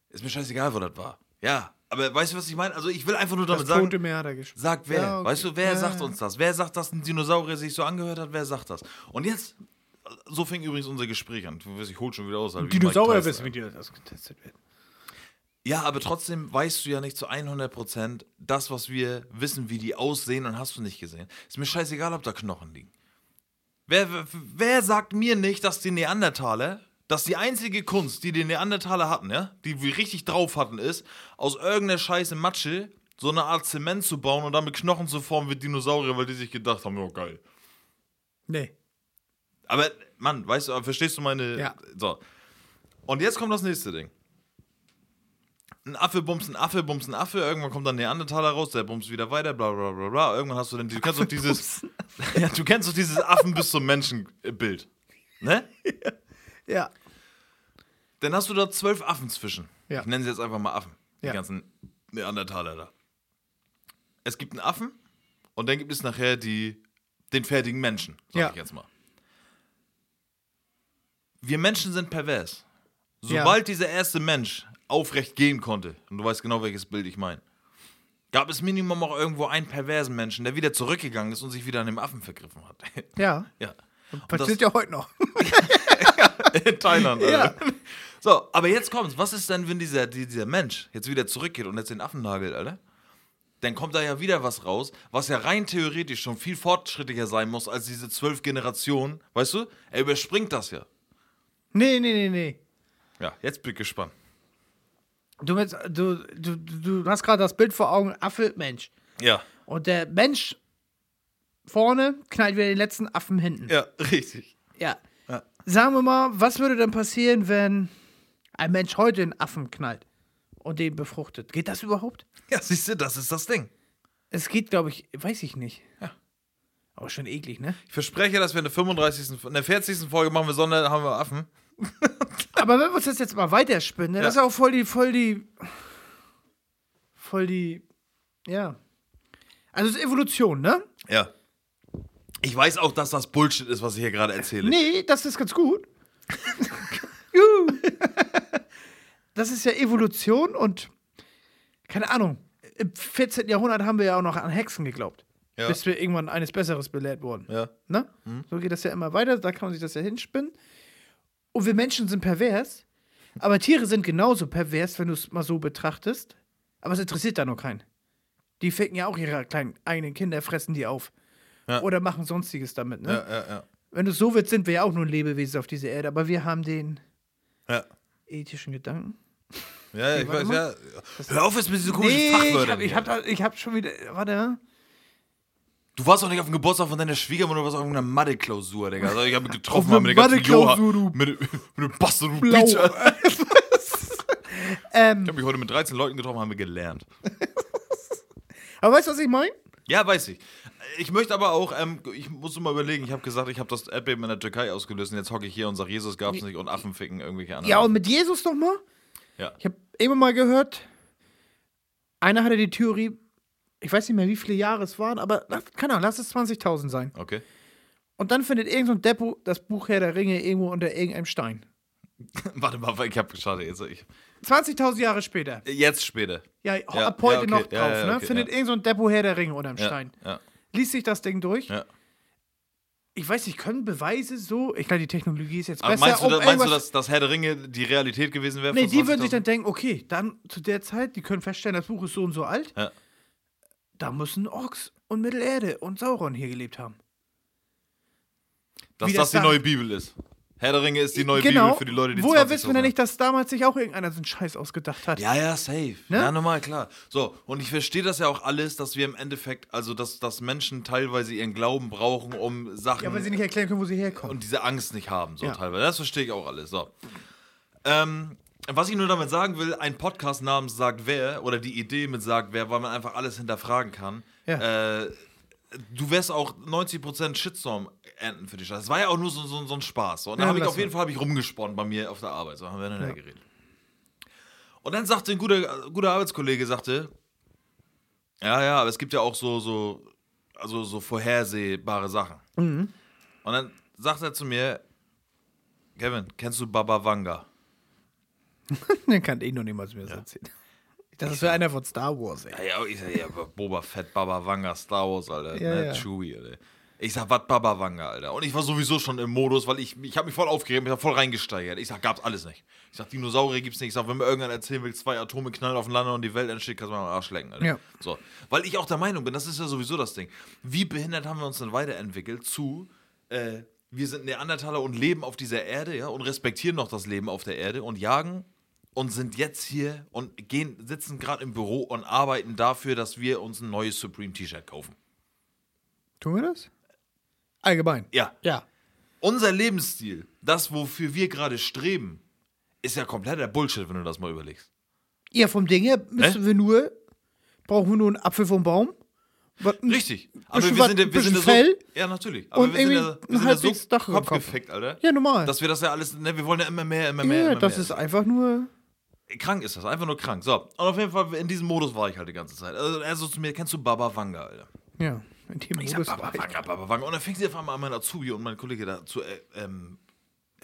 Ist mir scheißegal, wo das war. Ja, aber weißt du, was ich meine? Also, ich will einfach nur Das damit sagen. Tote Meer hat er. Sagt wer? Ja, okay. Weißt du, wer Ja, sagt uns das? Wer sagt, dass ein Dinosaurier sich so angehört hat? Wer sagt das? Und jetzt, so fing übrigens unser Gespräch an. Ich hol schon wieder aus. Mike Dinosaurier wissen, wie die das getestet werden. Ja, aber trotzdem weißt du ja nicht zu 100% das, was wir wissen, wie die aussehen und hast du nicht gesehen. Ist mir scheißegal, ob da Knochen liegen. Wer, wer- sagt mir nicht, dass die Neandertaler, dass die einzige Kunst, die die Neandertaler hatten, ja, die wir richtig drauf hatten, ist, aus irgendeiner scheiße Matsche so eine Art Zement zu bauen und damit Knochen zu formen wie Dinosaurier, weil die sich gedacht haben, ja geil. Nee. Aber, Mann, weißt du, verstehst du meine. Ja. So. Und jetzt kommt das nächste Ding. Ein Affe bumst ein Affe, bumst ein Affe, irgendwann kommt dann Neandertaler raus, der bumst wieder weiter, bla bla bla bla. Irgendwann hast du dann, du kennst doch dieses, ja, du kennst doch dieses Affen bis zum Menschen-Bild. Ne? Ja. Dann hast du da zwölf Affen zwischen. Ja. Ich nenne sie jetzt einfach mal Affen. Ja. Die ganzen Neandertaler da. Es gibt einen Affen und dann gibt es nachher die, den fertigen Menschen, sag Ja. ich jetzt mal. Wir Menschen sind pervers. Ja. Sobald dieser erste Mensch aufrecht gehen konnte, und du weißt genau, welches Bild ich meine, gab es Minimum auch irgendwo einen perversen Menschen, der wieder zurückgegangen ist und sich wieder an dem Affen vergriffen hat. Ja. ja. Und Passiert ja heute noch. in Thailand, Ja. Alter. So, aber jetzt kommt's. Was ist denn, wenn dieser, die- dieser Mensch jetzt wieder zurückgeht und jetzt den Affen nagelt, Alter? Dann kommt da ja wieder was raus, was ja rein theoretisch schon viel fortschrittlicher sein muss als diese zwölf Generationen. Weißt du? Er überspringt das ja. Nee, nee, nee, nee. Ja, jetzt bin ich gespannt. Du, mit, du, du, du hast gerade das Bild vor Augen, Affe, Mensch. Ja. Und der Mensch vorne knallt wieder den letzten Affen hinten. Ja, richtig. Ja. Ja. Sagen wir mal, was würde denn passieren, wenn ein Mensch heute einen Affen knallt und den befruchtet? Geht das überhaupt? Ja, siehst du, das ist das Ding. Es geht, glaube ich, weiß ich nicht. Ja. Aber schon eklig, ne? Ich verspreche, dass wir in der 35., in der 40. Folge machen wir Sonder, haben wir Affen. Aber wenn wir uns das jetzt mal weiterspinnen, ne, das ist Ja. auch voll die, voll die, voll die, ja. Also es ist Evolution, ne? Ja. Ich weiß auch, dass das Bullshit ist, was ich hier gerade erzähle. Nee, das ist ganz gut. Juhu. das ist ja Evolution und keine Ahnung. Im 14. Jahrhundert haben wir ja auch noch an Hexen geglaubt. Ja. Bis wir irgendwann eines Besseres belehrt wurden. Ja. Ne? So geht das ja immer weiter, da kann man sich das ja hinspinnen. Und wir Menschen sind pervers, aber Tiere sind genauso pervers, wenn du es mal so betrachtest. Aber es interessiert da noch keinen. Die ficken ja auch ihre kleinen eigenen Kinder, fressen die auf. Ja. Oder machen sonstiges damit, ne? Ja, ja, ja. Wenn du es so willst, sind wir ja auch nur ein Lebewesen auf dieser Erde, aber wir haben den Ja. ethischen Gedanken. Ja, ja, ich weiß, mal. ja. Hör auf jetzt mit diesen komischen ich Fachwörtern. hab, ich, hab da, ich hab schon wieder. Warte. Du warst doch nicht auf dem Geburtstag von deiner Schwiegermutter, du warst auf irgendeiner Mathe-Klausur, Digga. Also ich habe mich getroffen mit der ganzen du. mit, mit dem Bastard, du Blau. Bitch. Ähm, Ich habe mich heute mit 13 Leuten getroffen, haben wir gelernt. aber weißt du, was ich meine? Ja, weiß ich. Ich möchte aber auch, ähm, ich muss mal überlegen, ich habe gesagt, ich habe das Erdbeben in der Türkei ausgelöst und jetzt hocke ich hier und sage, Jesus gab's nicht und Affen ficken irgendwelche anderen. Ja, und mit Jesus noch mal? Ja. Ich habe immer mal gehört, einer hatte die Theorie, ich weiß nicht mehr, wie viele Jahre es waren, aber keine Ahnung, lass es 20.000 sein. Okay. Und dann findet irgend so ein Depot das Buch Herr der Ringe irgendwo unter irgendeinem Stein. Warte mal, ich habe schade jetzt. Ich, 20.000 Jahre später. jetzt später. Ja, Ja, ab heute ja, okay. noch drauf, Ja, ne? okay, Findet irgend so ein Depot Herr der Ringe unterm Stein. ja, Liest sich das Ding durch. ja. ich weiß nicht, können Beweise so, ich glaube, die Technologie ist jetzt Aber besser. meinst du, um meinst du dass, dass Herr der Ringe die Realität gewesen wäre? Nee, die würden sich 20.000? dann denken, okay, dann zu der Zeit, die können feststellen, das Buch ist so und so alt. Ja. Da müssen Orks und Mittelerde und Sauron hier gelebt haben. Dass wie das das die neue Bibel ist. Herr der Ringe ist die neue genau. Bibel für die Leute, die Woher 20 wissen wir denn nicht, dass damals sich auch irgendeiner so einen Scheiß ausgedacht hat? Ja, ja, safe. Ne? Ja, normal, klar. So, und ich verstehe das ja auch alles, dass wir im Endeffekt, also dass, dass Menschen teilweise ihren Glauben brauchen, um Sachen Ja, weil sie nicht erklären können, wo sie herkommen. und diese Angst nicht haben, so Ja. teilweise. Das verstehe ich auch alles. So. Ähm, was ich nur damit sagen will, ein Podcast namens Sagt Wer oder die Idee mit Sagt Wer, weil man einfach alles hinterfragen kann. Ja. Äh, du wirst auch 90% Shitstorm ernten für die Scheiße. Das war ja auch nur so, so, so ein Spaß. Und da Ja, habe ich auf jeden. Fall ich rumgesponnen bei mir auf der Arbeit. So haben wir dann Ja. geredet. Und dann sagte ein guter, guter Arbeitskollege, sagte, ja, ja, aber es gibt ja auch so, so, also so vorhersehbare Sachen. Mhm. Und dann sagt er zu mir, Kevin, kennst du Baba Vanga? Den kann ich noch niemals mehr so erzählen. Das ist für einer von Star Wars, ey. Ja, ja, ich sag, ja, Boba Fett, Baba Vanga, Star Wars, Alter. Ja, ne? ja. Chewie, Alter. Ich sag, was Baba Vanga, Alter. Und ich war sowieso schon im Modus, weil ich, ich habe mich voll aufgeregt, mich hab voll reingesteigert. Ich sag, gab's alles nicht. Ich sag, Dinosaurier gibt's nicht. Ich sag, wenn mir irgendwann erzählen will, zwei Atome knallen aufeinander und die Welt entsteht, kannst du mal am Arsch lecken, Alter. Ja. So. Weil ich auch der Meinung bin, das ist ja sowieso das Ding. Wie behindert haben wir uns denn weiterentwickelt zu, äh, wir sind Neandertaler und leben auf dieser Erde, ja, und respektieren noch das Leben auf der Erde und jagen und sind jetzt hier und gehen, sitzen gerade im Büro und arbeiten dafür, dass wir uns ein neues Supreme T-Shirt kaufen. Tun wir das? Allgemein. Ja. Ja. Unser Lebensstil, das, wofür wir gerade streben, ist ja kompletter Bullshit, wenn du das mal überlegst. Ja, vom Ding her müssen wir nur, brauchen wir nur einen Apfel vom Baum. Richtig. Aber wir sind, ja- wir sind ja so. Fell Ja, natürlich. Aber und wir sind ja, irgendwie wir ein sind ja so Kopf. Alter. Ja, normal. Dass wir das ja alles, ne, wir wollen ja immer mehr, immer mehr. ja, immer das mehr. ist einfach nur. Krank ist das, einfach nur krank. So, und auf jeden Fall, in diesem Modus war ich halt die ganze Zeit. Also er so zu mir, kennst du Baba Vanga, Alter? Ja, in dem Ich sag, Modus Baba war ich. Vanga, Baba Vanga. Und dann fing sie auf einmal an, mein Azubi und mein Kollege da zu, äh, ähm,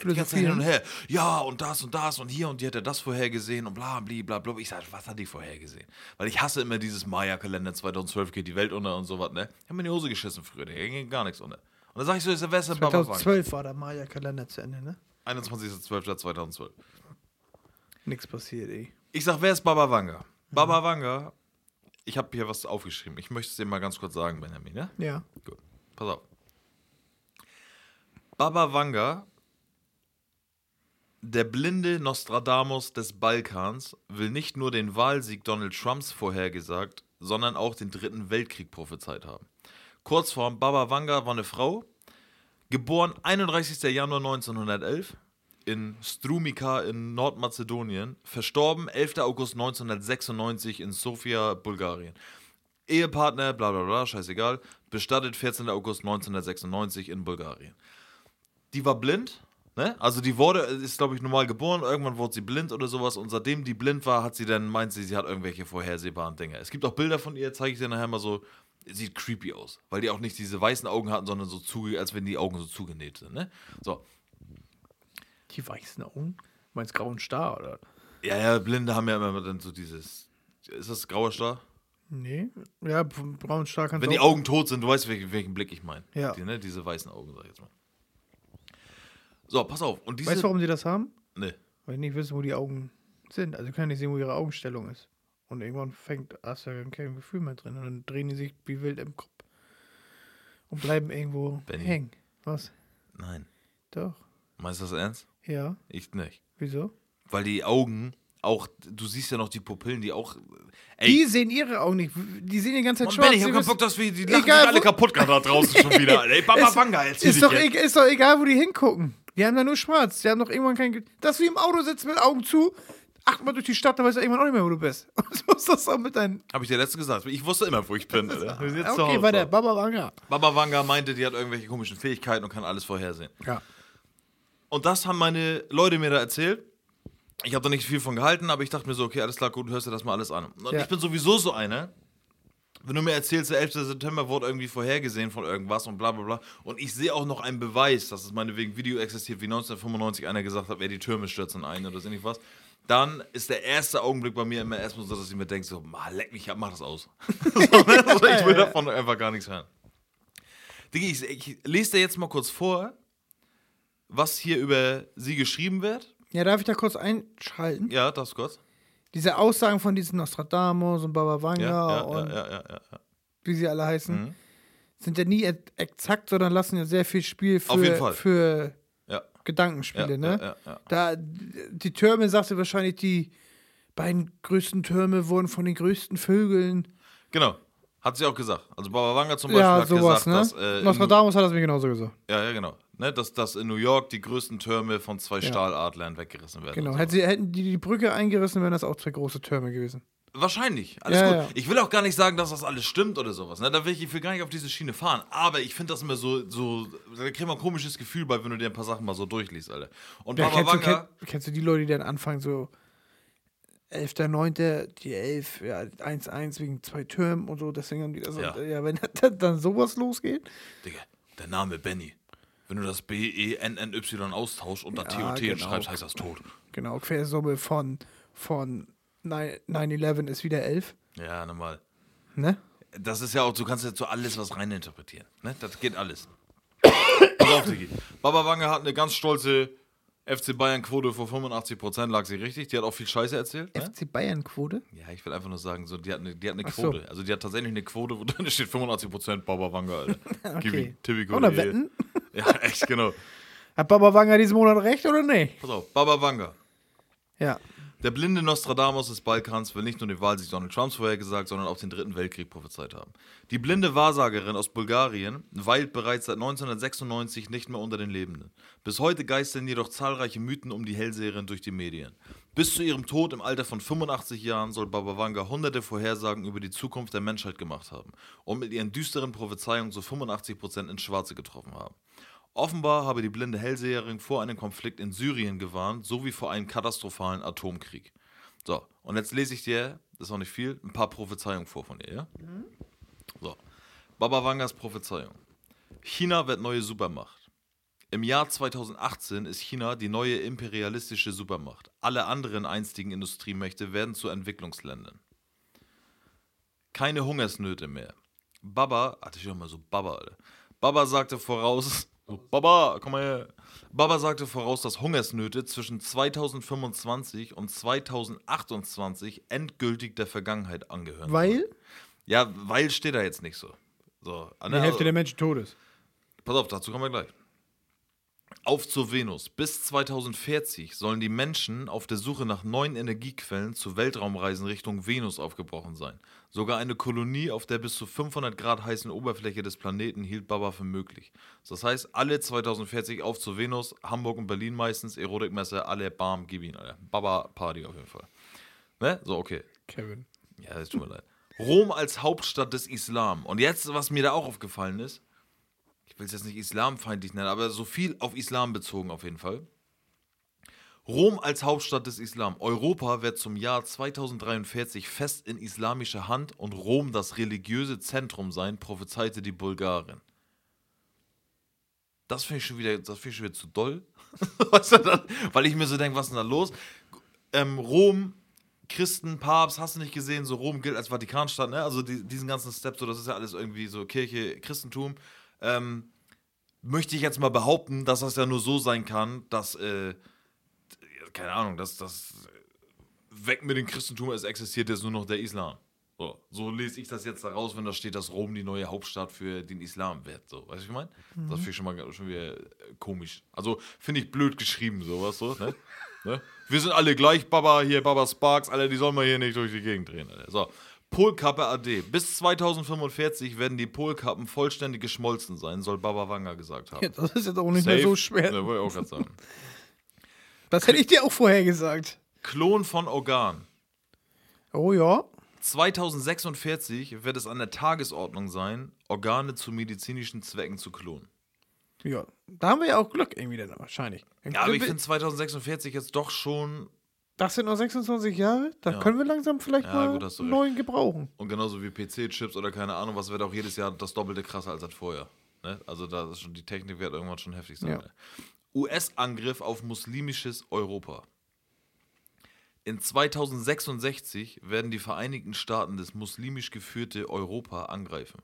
die ganze hin und her. Ja, und das und das und hier und die hat er das vorhergesehen und bla, bla, bla, bla. Ich sag, was hat die vorhergesehen? Weil ich hasse immer dieses Maya-Kalender 2012 geht die Welt unter und sowas, ne? Ich hab mir in die Hose geschissen früher, da ging gar nichts unter. Und dann sag ich so, ist der Wester Baba Vanga. 2012 war der Maya-Kalender zu Ende, ne? 21.12.2012. Nichts passiert, ey. Ich sag, wer ist Baba Vanga? Baba Vanga, ich habe hier was aufgeschrieben. Ich möchte es dir mal ganz kurz sagen, Benjamin, ne? Ja. Gut. Pass auf. Baba Vanga, der blinde Nostradamus des Balkans, will nicht nur den Wahlsieg Donald Trumps vorhergesagt, sondern auch den dritten Weltkrieg prophezeit haben. Kurzform, Baba Vanga war eine Frau, geboren 31. Januar 1911 in Strumica in Nordmazedonien, verstorben 11. August 1996 in Sofia, Bulgarien. Ehepartner, bla bla bla, scheißegal, bestattet 14. August 1996 in Bulgarien. Die war blind, ne? Also die wurde, ist glaube ich normal geboren, irgendwann wurde sie blind oder sowas und seitdem die blind war, hat sie dann, meint sie, sie hat irgendwelche vorhersehbaren Dinge. Es gibt auch Bilder von ihr, zeige ich dir nachher mal so, sieht creepy aus, weil die auch nicht diese weißen Augen hatten, sondern so zuge, als wenn die Augen so zugenäht sind, ne? So. Die weißen Augen? Meinst grauen Star, oder? Ja, ja, Blinde haben ja immer dann so dieses, ist das grauer Star? Nee. Ja, vom braunen Star kannst Wenn du die Augen tot sind, du weißt, welchen, welchen Blick ich meine. Ja. Die, ne? Diese weißen Augen, sag ich jetzt mal. So, pass auf. Und diese. Weißt du, warum sie das haben? Ne. Weil die nicht wissen, wo die Augen sind. Also können nicht sehen, wo ihre Augenstellung ist. Und irgendwann fängt, hast du ja kein Gefühl mehr drin. Und dann drehen die sich wie wild im Kopf. Und bleiben irgendwo Benny. hängen. Was? Nein. Doch. Meinst du das ernst? Ja. Ich nicht. Wieso? Weil die Augen auch, du siehst ja noch die Pupillen, die auch. Ey, Die sehen ihre Augen nicht. Die sehen die ganze Zeit Mann, schwarz. Ich hab keinen Bock, dass wir die lachen Egal, alle kaputt gerade da draußen schon wieder. Ey, Baba Ist- Vanga, erzähl ist doch, jetzt. e- ist doch egal, wo die hingucken. Die haben da nur schwarz. Die haben doch irgendwann kein. Dass du im Auto sitzt mit Augen zu, acht mal durch die Stadt, dann weißt du irgendwann auch nicht mehr, wo du bist. Und so ist das auch mit deinen. Hab ich dir letzte gesagt. Ich wusste immer, wo ich bin. Alter. Wir sind jetzt zu Okay, Hause. weiter. Baba Wanga. Baba Vanga meinte, die hat irgendwelche komischen Fähigkeiten und kann alles vorhersehen. Ja. Und das haben meine Leute mir da erzählt. Ich habe da nicht viel von gehalten, aber ich dachte mir so, okay, alles klar, gut, hörst dir das mal alles an. Und Ja. ich bin sowieso so einer, wenn du mir erzählst, der 11. September wurde irgendwie vorhergesehen von irgendwas und bla bla bla. Und ich sehe auch noch einen Beweis, dass es meinetwegen Video existiert, wie 1995 einer gesagt hat, wer die Türme stürzen ein oder so nicht was. Dann ist der erste Augenblick bei mir immer erstmal so, dass ich mir denke, so, "Ma, leck mich ab, mach das aus. so, ne? also ich will davon einfach gar nichts hören. Digga, ich, ich lese dir jetzt mal kurz vor, was hier über sie geschrieben wird. Ja, darf ich da kurz einschalten? Ja, das kurz. Diese Aussagen von diesen Nostradamus und Baba Vanga Ja, ja, und ja, wie sie alle heißen, Mhm. sind ja nie e- exakt, sondern lassen ja sehr viel Spiel für, Auf jeden Fall. für Gedankenspiele, ne? Da, die Türme, sagst du wahrscheinlich, die beiden größten Türme wurden von den größten Vögeln. Genau. Hat sie auch gesagt. Also Baba Vanga zum Beispiel hat sowas, gesagt, ne? dass, äh, Nostradamus hat das mir genauso gesagt. Ja, ja, genau. Ne, dass, dass in New York die größten Türme von zwei Ja. Stahladlern weggerissen werden. Genau. und Hätten, so. hätten die die Brücke eingerissen, wären das auch zwei große Türme gewesen. Wahrscheinlich. Alles Ja, gut. ja. Ich will auch gar nicht sagen, dass das alles stimmt oder sowas. Ne? Da will ich, ich will gar nicht auf diese Schiene fahren. Aber ich finde das immer so, so, da kriegt man ein komisches Gefühl bei, wenn du dir ein paar Sachen mal so durchliest, Alter. Und Ja, Baba kennst, du, Vanga, kenn, kennst du die Leute, die dann anfangen, so 11.9., die 11, ja, 1-1 wegen zwei Türmen und so, deswegen haben die das. Ja. Ja, wenn dann sowas losgeht. Digga, der Name Benny. Wenn du das B-E-N-N-Y austauschst und da Ja, T-O-T genau. schreibst, heißt das tot. Genau, Quersumme von, von 9- 9-11 ist wieder 11. Ja, normal. Ne? Das ist ja auch, du kannst jetzt so alles was reininterpretieren. Ne? Das geht alles. Pass auf, Digi. Baba Wange hat eine ganz stolze FC Bayern-Quote vor 85%, lag sie richtig. Die hat auch viel Scheiße erzählt. Ne? FC Bayern-Quote? Ja, ich will einfach nur sagen, so, die hat eine, die hat eine so. Quote. Also die hat tatsächlich eine Quote, wo drin steht 85% Baba Wange, Alter. Okay. Typico. Oder wetten? Ja, echt, genau. Hat Baba Wanger diesen Monat recht oder nicht? Pass auf, Baba Wange. Ja. Der blinde Nostradamus des Balkans will nicht nur den Wahlsieg Donald Trumps vorhergesagt, sondern auch den Dritten Weltkrieg prophezeit haben. Die blinde Wahrsagerin aus Bulgarien weilt bereits seit 1996 nicht mehr unter den Lebenden. Bis heute geistern jedoch zahlreiche Mythen um die Hellseherin durch die Medien. Bis zu ihrem Tod im Alter von 85 Jahren soll Baba Vanga hunderte Vorhersagen über die Zukunft der Menschheit gemacht haben und mit ihren düsteren Prophezeiungen zu 85% ins Schwarze getroffen haben. Offenbar habe die blinde Hellseherin vor einem Konflikt in Syrien gewarnt, sowie vor einem katastrophalen Atomkrieg. So, und jetzt lese ich dir, das ist auch nicht viel, ein paar Prophezeiungen vor von ihr, ja? So, Baba Wangas Prophezeiung. China wird neue Supermacht. Im Jahr 2018 ist China die neue imperialistische Supermacht. Alle anderen einstigen Industriemächte werden zu Entwicklungsländern. Keine Hungersnöte mehr. Baba, hatte ich auch mal so Baba, Alter. Baba sagte voraus, so, Baba, komm mal her. Baba sagte voraus, dass Hungersnöte zwischen 2025 und 2028 endgültig der Vergangenheit angehören. Weil Ja, weil steht da jetzt nicht so. So, die ne, Hälfte also- der Menschen tot ist. Pass auf, dazu kommen wir gleich. Auf zur Venus. Bis 2040 sollen die Menschen auf der Suche nach neuen Energiequellen zu Weltraumreisen Richtung Venus aufgebrochen sein. Sogar eine Kolonie auf der bis zu 500 Grad heißen Oberfläche des Planeten hielt Baba für möglich. Das heißt, alle 2040 auf zur Venus, Hamburg und Berlin meistens, Erotikmesse, alle Bam, gib ihn, Alter. Baba Party auf jeden Fall. Ne? So, okay. Kevin. Ja, das tut mir leid. Rom als Hauptstadt des Islam. Und jetzt, was mir da auch aufgefallen ist, will es jetzt nicht islamfeindlich nennen, aber so viel auf Islam bezogen auf jeden Fall. Rom als Hauptstadt des Islam. Europa wird zum Jahr 2043 fest in islamischer Hand und Rom das religiöse Zentrum sein, prophezeite die Bulgarin. Das finde ich schon wieder, ich schon wieder zu doll. weil ich mir so denke, was ist denn da los? Ähm, Rom, Christen, Papst, hast du nicht gesehen, so Rom gilt als Vatikanstadt, ne? Also die, diesen ganzen Step, so das ist ja alles irgendwie so Kirche, Christentum. Ähm, möchte ich jetzt mal behaupten, dass das ja nur so sein kann, dass, äh, keine Ahnung, dass das weg mit dem Christentum, es existiert jetzt nur noch der Islam. So, so lese ich das jetzt daraus, wenn da steht, dass Rom die neue Hauptstadt für den Islam wird. So, weißt du, was ich meine? Das finde ich schon mal schon wieder äh, komisch. Also finde ich blöd geschrieben, sowas so, ne? ne? Wir sind alle gleich, Baba hier, Baba Sparks, alle, die sollen wir hier nicht durch die Gegend drehen. Alter. So, Polkappe AD. Bis 2045 werden die Polkappen vollständig geschmolzen sein, soll Baba Wanga gesagt haben. Ja, das ist jetzt auch nicht mehr so schwer. Ja, wollte ich auch gerade sagen. Das hätte ich dir auch vorher gesagt. Klon von Organ. Oh ja. 2046 wird es an der Tagesordnung sein, Organe zu medizinischen Zwecken zu klonen. Ja. Da haben wir ja auch Glück irgendwie dann wahrscheinlich. Ja, aber ich finde 2046 jetzt doch schon, Das sind noch 26 Jahre. Da Ja. können wir langsam vielleicht Ja, mal gut, neuen gebrauchen. und genauso wie PC-Chips oder keine Ahnung, was wird auch jedes Jahr das Doppelte krasser als das vorher. Ne? Also da ist schon, die Technik wird irgendwann schon heftig sein. Ja. Ne? US-Angriff auf muslimisches Europa. In 2066 werden die Vereinigten Staaten das muslimisch geführte Europa angreifen.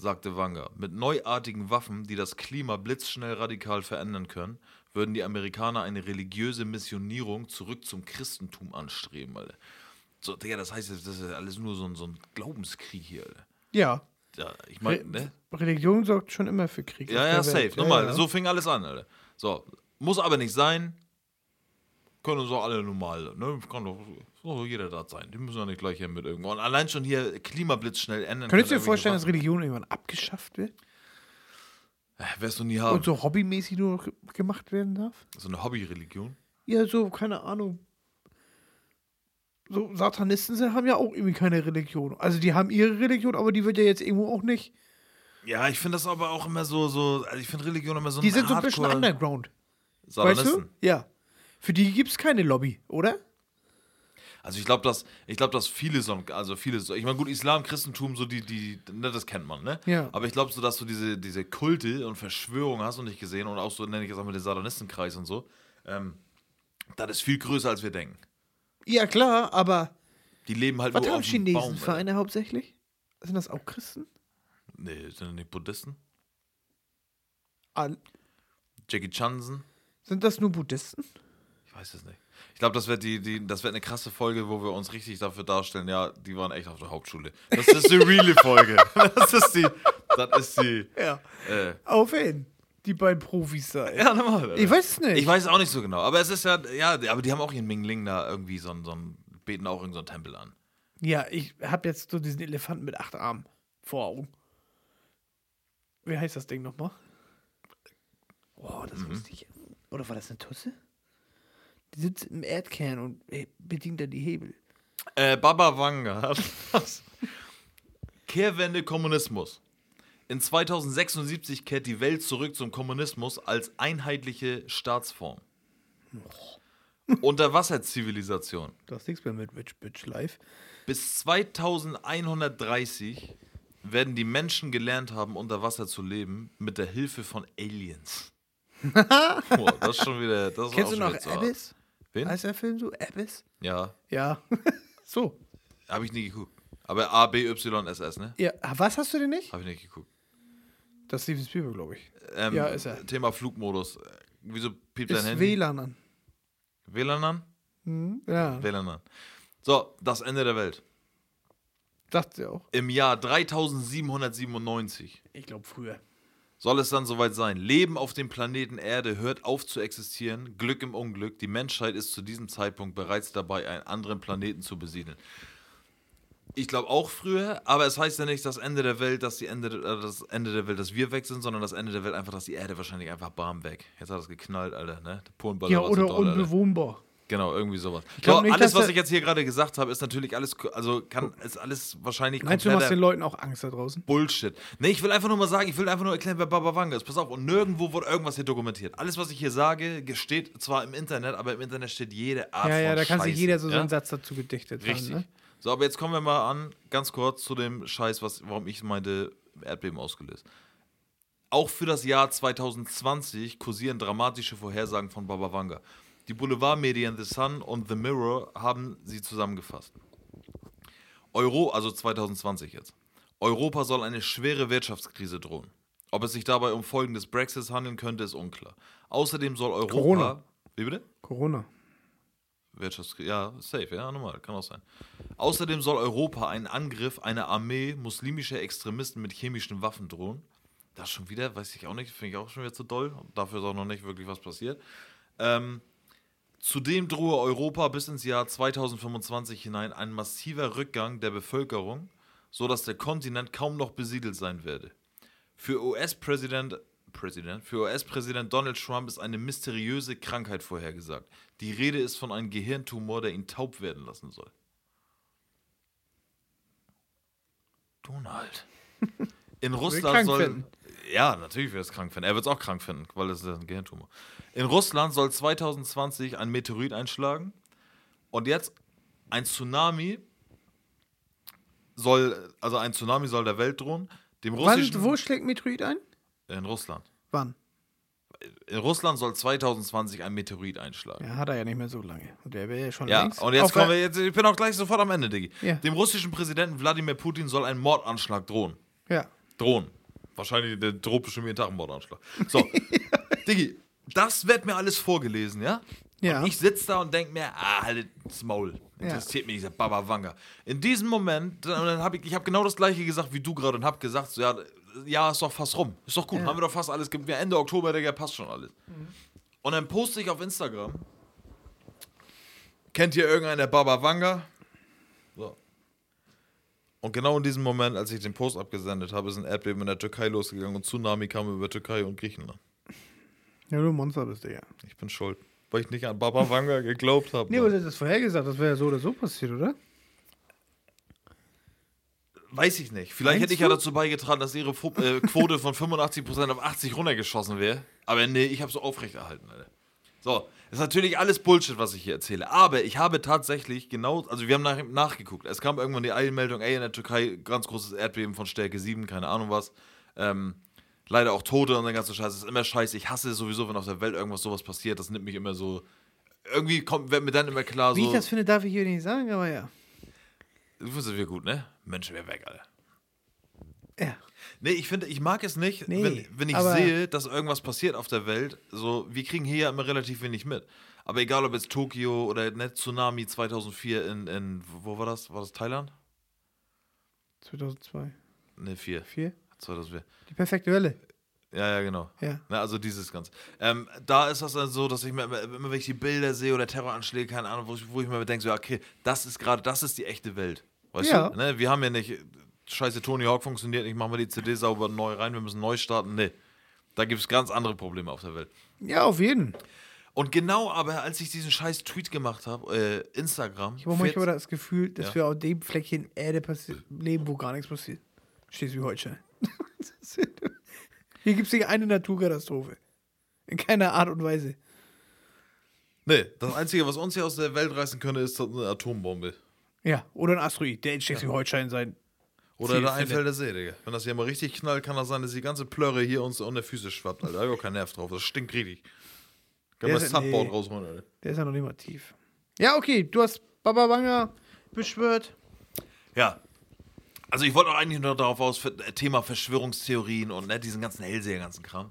sagte Wanga. Mit neuartigen Waffen, die das Klima blitzschnell radikal verändern können, würden die Amerikaner eine religiöse Missionierung zurück zum Christentum anstreben, Alter. So, Digga, das heißt, das ist alles nur so ein, so ein Glaubenskrieg hier, Alter. Ja. Ja, ich meine, ne? Religion sorgt schon immer für Krieg. Ja, ja, safe. Welt. Nochmal, ja. so fing alles an, Alter. So, muss aber nicht sein. Können uns auch alle normal, ne? Kann doch so jeder da sein. Die müssen ja nicht gleich hier mit irgendwo. Und allein schon hier Klimablitz schnell ändern. Könntest du dir vorstellen, dass Religion irgendwann abgeschafft wird? Wirst du nie haben. Und so hobbymäßig nur gemacht werden darf? So eine Hobbyreligion. Ja, so, keine Ahnung. So, Satanisten haben ja auch irgendwie keine Religion. Also, die haben ihre Religion, aber die wird ja jetzt irgendwo auch nicht. Ja, ich finde das aber auch immer so, so, also ich finde Religion immer so Die sind so ein bisschen underground. Weißt Satanisten. du? Ja. Für die gibt es keine Lobby, oder? Also ich glaube, dass ich glaube, dass viele so, also viele so, ich meine gut, Islam, Christentum, so die, die, ne, das kennt man, ne? Ja. Aber ich glaube so, dass du diese, diese Kulte und Verschwörungen hast und nicht gesehen und auch so nenne ich es auch mit dem Satanistenkreis und so. Ähm, das ist viel größer als wir denken. Ja, klar, aber Die leben halt was nur haben auf dem Chinesen Baum. für Alter. eine hauptsächlich? Sind das auch Christen? Nee, sind das nicht Buddhisten? All- Jackie Chansen? Sind das nur Buddhisten? Ich weiß es nicht. Ich glaube, das wird die, die, das wird eine krasse Folge, wo wir uns richtig dafür darstellen, ja, die waren echt auf der Hauptschule. Das ist die reale Folge. Das ist die, das ist die, Ja. äh, Auf wen? Die beiden Profis da. ey. ja, normal. Ich weiß es nicht. Ich weiß es auch nicht so genau, aber es ist ja, ja, aber die haben auch ihren Mingling da irgendwie so ein, so ein beten auch irgendeinen so einen Tempel an. Ja, ich habe jetzt so diesen Elefanten mit acht Armen vor Augen. Wie heißt das Ding nochmal? Oh, das Mhm. wusste ich. Oder war das eine Tusse? Die sitzt im Erdkern und bedient dann die Hebel. Äh, Baba Wanga hat was. Kehrwende Kommunismus. In 2076 kehrt die Welt zurück zum Kommunismus als einheitliche Staatsform. Unterwasserzivilisation. Du hast nichts mehr mit Rich Bitch Live. Bis 2130 werden die Menschen gelernt haben, unter Wasser zu leben, mit der Hilfe von Aliens. Boah, das ist schon wieder. Das Kennst du noch. Abyss? Wen? Heißt der Film so? Abyss? Ja, Ja. so. habe ich nie geguckt. Aber A, B, Y, S, S, ne? Ja, was hast du denn nicht? Habe ich nicht geguckt. Das ist Steven Spielberg, glaube ich. Ähm, Ja, ist er. Thema Flugmodus. Wieso piept dein Ist Handy? WLAN an. WLAN an? Hm? Ja, WLAN an. So, das Ende der Welt. dachte sie auch. Im Jahr 3797 Ich glaube früher. Soll es dann soweit sein. Leben auf dem Planeten Erde hört auf zu existieren. Glück im Unglück. Die Menschheit ist zu diesem Zeitpunkt bereits dabei, einen anderen Planeten zu besiedeln. Ich glaube auch früher, aber es heißt ja nicht das Ende der Welt, dass die Ende, äh, das Ende der Welt, dass wir weg sind, sondern das Ende der Welt einfach, dass die Erde wahrscheinlich einfach bam weg. Jetzt hat es geknallt, Alter, ne? Der Polenballer Ja, oder unbewohnbar. Genau, irgendwie sowas. glaub So, alles, was ich jetzt hier gerade gesagt habe, ist natürlich alles, also kann, ist alles wahrscheinlich Meinst du, du machst den Leuten auch Angst da draußen? Bullshit. Nee, ich will einfach nur mal sagen, ich will einfach nur erklären, wer Baba Wanga ist. Pass auf, und nirgendwo wurde irgendwas hier dokumentiert. Alles, was ich hier sage, steht zwar im Internet, aber im Internet steht jede Art Ja, von ja, da kann sich jeder so ja? seinen Satz dazu gedichtet Richtig. haben. Ne? So, aber jetzt kommen wir mal an, ganz kurz zu dem Scheiß, was, warum ich meinte, Erdbeben ausgelöst. Auch für das Jahr 2020 kursieren dramatische Vorhersagen von Baba Wanga. Die Boulevardmedien The Sun und The Mirror haben sie zusammengefasst. Euro, also 2020 jetzt. Europa soll eine schwere Wirtschaftskrise drohen. Ob es sich dabei um Folgen des Brexits handeln könnte, ist unklar. Außerdem soll Europa. Corona. Wie bitte? Corona. Wirtschaftskrise, ja, safe, ja, normal, kann auch sein. Außerdem soll Europa einen Angriff einer Armee muslimischer Extremisten mit chemischen Waffen drohen. Das schon wieder, weiß ich auch nicht, finde ich auch schon wieder zu doll. Dafür ist auch noch nicht wirklich was passiert. Ähm, zudem drohe Europa bis ins Jahr 2025 hinein ein massiver Rückgang der Bevölkerung, sodass der Kontinent kaum noch besiedelt sein werde. Für US-Präsident Präsident, für US-Präsident Donald Trump ist eine mysteriöse Krankheit vorhergesagt. Die Rede ist von einem Gehirntumor, der ihn taub werden lassen soll. Donald. In Russland soll. finden. Ja, natürlich wird es krank finden. Er wird es auch krank finden, weil es ist ein Gehirntumor. In Russland soll 2020 ein Meteorit einschlagen. Und jetzt ein Tsunami soll, also ein Tsunami soll der Welt drohen. Dem russischen, Wann, wo schlägt Meteorit ein? in Russland. Wann? In Russland soll 2020 ein Meteorit einschlagen. Ja, hat er ja nicht mehr so lange. Und der wäre ja schon Ja, längst. und jetzt auf kommen wir jetzt, ich bin auch gleich sofort am Ende, Diggi. Ja. Dem russischen Präsidenten Wladimir Putin soll ein Mordanschlag drohen. Ja. Drohen. Wahrscheinlich der droht bestimmt jeden Tag einen Mordanschlag. So, Diggi, das wird mir alles vorgelesen, ja? Ja. Und ich sitze da und denke mir, ah, halt das Maul. Interessiert mich dieser Baba Wanga. In diesem Moment, dann, habe ich, ich habe genau das gleiche gesagt wie du gerade und habe gesagt, so, ja, ja, ist doch fast rum. Ist doch gut, Ja. haben wir doch fast alles. Mir Ende Oktober, Digga, passt schon alles. Und dann poste ich auf Instagram. Kennt ihr irgendeinen der Baba Wanga? So. Und genau in diesem Moment, als ich den Post abgesendet habe, ist ein Erdbeben in der Türkei losgegangen und Tsunami kam über Türkei und Griechenland. Ja, du Monster bist, Digga. Ich bin schuld. Weil ich nicht an Baba Wanga geglaubt habe. Nee, aber du hast das vorher gesagt, das wäre ja so oder so passiert, oder? Weiß ich nicht. Vielleicht Meinst hätte ich ja du? dazu beigetragen, dass ihre Fu äh, Quote von 85% auf 80 runtergeschossen wäre. Aber nee, ich habe so aufrechterhalten, Alter. So, ist natürlich alles Bullshit, was ich hier erzähle. Aber ich habe tatsächlich genau, also wir haben nach, nachgeguckt. Es kam irgendwann die Eilmeldung, ey, in der Türkei ganz großes Erdbeben von Stärke 7, keine Ahnung was. Ähm, leider auch Tote und der ganze Scheiß. Das ist immer scheiße. Ich hasse es sowieso, wenn auf der Welt irgendwas sowas passiert. Das nimmt mich immer so. Irgendwie kommt, wird mir dann immer klar, Wie so. ich das finde, darf ich hier nicht sagen, aber ja. Du findest es wieder gut, ne? Menschen, wer weg, Alter. Ja. Nee, ich finde, ich mag es nicht, Nee, wenn, wenn ich sehe, dass irgendwas passiert auf der Welt. So, wir kriegen hier ja immer relativ wenig mit. Aber egal, ob jetzt Tokio oder ne, Tsunami 2004 in, in, wo war das? War das Thailand? 2002. Ne, 4. 4? 2004. Die perfekte Welle. Ja, ja, genau. Ja. Na, also dieses Ganze. Ähm, da ist das dann so, dass ich mir immer, immer wenn ich die Bilder sehe oder Terroranschläge, keine Ahnung, wo ich, wo ich mir denke, so, okay, das ist gerade, das ist die echte Welt. Weißt Ja. du? Ne? Wir haben ja nicht, scheiße, Tony Hawk funktioniert nicht, machen wir die CD sauber neu rein, wir müssen neu starten. Nee. Da gibt es ganz andere Probleme auf der Welt. Ja, auf jeden. Und genau aber, als ich diesen scheiß Tweet gemacht habe, äh, Instagram. Ich habe manchmal das Gefühl, dass Ja. wir auf dem Fleckchen Erde leben, wo gar nichts passiert. Schleswig-Holstein. Hier gibt es nicht eine Naturkatastrophe. In keiner Art und Weise. nee, das Einzige, was uns hier aus der Welt reißen könnte, ist eine Atombombe. Ja, oder ein Asteroid, der in Schleswig-Holstein sein. Oder Ziel der. Einfälter See, Digga. Wenn das hier mal richtig knallt, kann das sein, dass die ganze Plörre hier uns unter Füße schwappt, Alter. Da hab ich auch keinen Nerv drauf. Das stinkt richtig. Kann Der man das Subboard nee. rausholen, Alter. Der ist ja noch nicht mal tief. Ja, okay, du hast Baba Wanga beschwört. Ja. Also ich wollte auch eigentlich nur darauf aus, für, äh, Thema Verschwörungstheorien und ne, diesen ganzen Hellseher, ganzen Kram.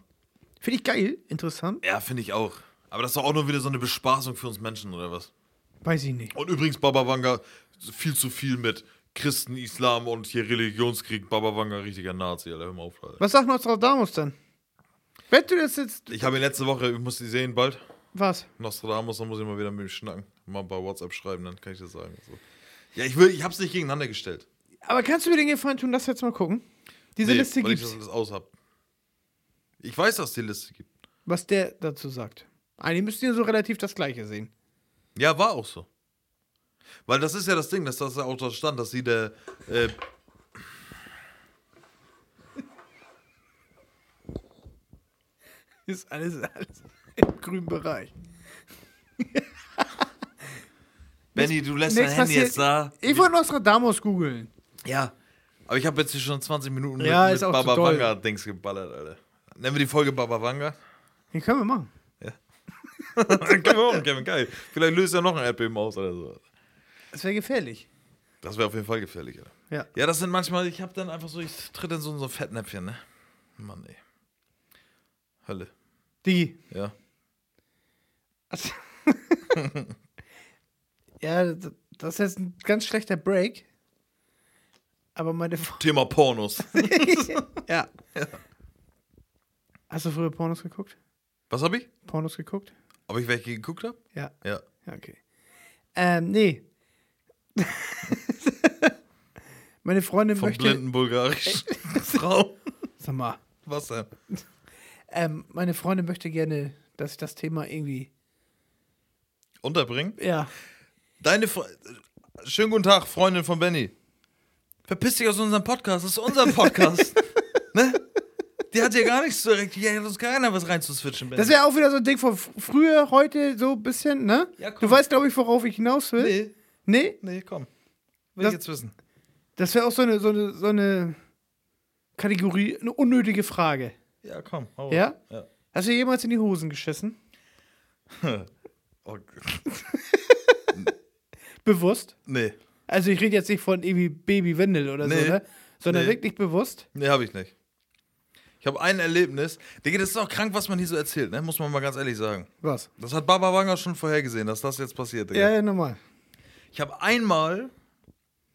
Finde ich geil, interessant. Ja, finde ich auch. Aber das ist doch auch nur wieder so eine Bespaßung für uns Menschen, oder was? Weiß ich nicht. Und übrigens, Baba Wanga, viel zu viel mit Christen, Islam und hier Religionskrieg. Baba Wanga, richtiger Nazi, Alter. Hör mal auf, Alter. Was sagt Nostradamus denn? Wenn du das jetzt. Ich habe ihn letzte Woche, ich muss die sehen bald. Was? Nostradamus, dann muss ich mal wieder mit ihm schnacken. Mal bei WhatsApp schreiben, dann kann ich das sagen. So. Ja, ich, will, ich hab's nicht gegeneinander gestellt. Aber kannst du mir den Gefallen tun, das jetzt mal gucken? Diese Nee, Liste ich alles aus hab. Ich weiß, dass es die Liste gibt. Was der dazu sagt. Eigentlich müsst ihr so relativ das Gleiche sehen. Ja, war auch so. Weil das ist ja das Ding, dass das ja auch da stand, dass sie der. Äh, Ist alles, alles im grünen Bereich. Benny, du lässt dein Handy jetzt da. Ich wollte Nostradamus googeln. Ja. Aber ich habe jetzt hier schon 20 Minuten Ja, mit, ist mit Baba doll. Wanga-Dings geballert, Alter. Nennen wir die Folge Baba Wanga? Den können wir machen. Können wir auch, Kevin, geil. Vielleicht löst er noch ein Erdbeben aus oder so. Das wäre gefährlich. Das wäre auf jeden Fall gefährlich, Alter. Ja. Ja, das sind manchmal, ich habe dann einfach so, ich tritt in so, so ein Fettnäpfchen, ne? Mann, ey. Hölle. Die. Ja. Also- ja, das das ist jetzt ein ganz schlechter Break. Aber meine Frau. Thema Pornos. ja. Hast du früher Pornos geguckt? Was habe ich? Pornos geguckt? Ob ich welche geguckt habe? Ja. Ja. Ja, okay. Ähm, nee. meine Freundin Vom möchte. blinden bulgarischen Frau. Sag mal. Was denn? Ähm, meine Freundin möchte gerne, dass ich das Thema irgendwie. Unterbringen? Ja. Deine Fre Schönen guten Tag, Freundin von Benny. Verpiss dich aus unserem Podcast. Das ist unser Podcast. ne? Die hat ja gar nichts zu direkt. Hier hat uns keiner was reinzuswitchen, Benny. Das wäre auch wieder so ein Ding von früher, heute so ein bisschen, ne? Ja, komm. du weißt, glaube ich, worauf ich hinaus will. nee, Nee? nee, komm. Will Das- ich jetzt wissen. Das wäre auch so eine, so, eine, so eine Kategorie, eine unnötige Frage. Ja, komm. Hau Ja? ja. Hast du jemals in die Hosen geschissen? Oh, Bewusst? nee. Also ich rede jetzt nicht von irgendwie Babywindel oder Nee. so, ne? Sondern Nee. wirklich bewusst. Nee, hab ich nicht. Ich habe ein Erlebnis. Digga, das ist auch krank, was man hier so erzählt, ne? Muss man mal ganz ehrlich sagen. Was? Das hat Baba Wanger schon vorhergesehen, dass das jetzt passiert, Digga. Ja, ja, normal. Ich habe einmal,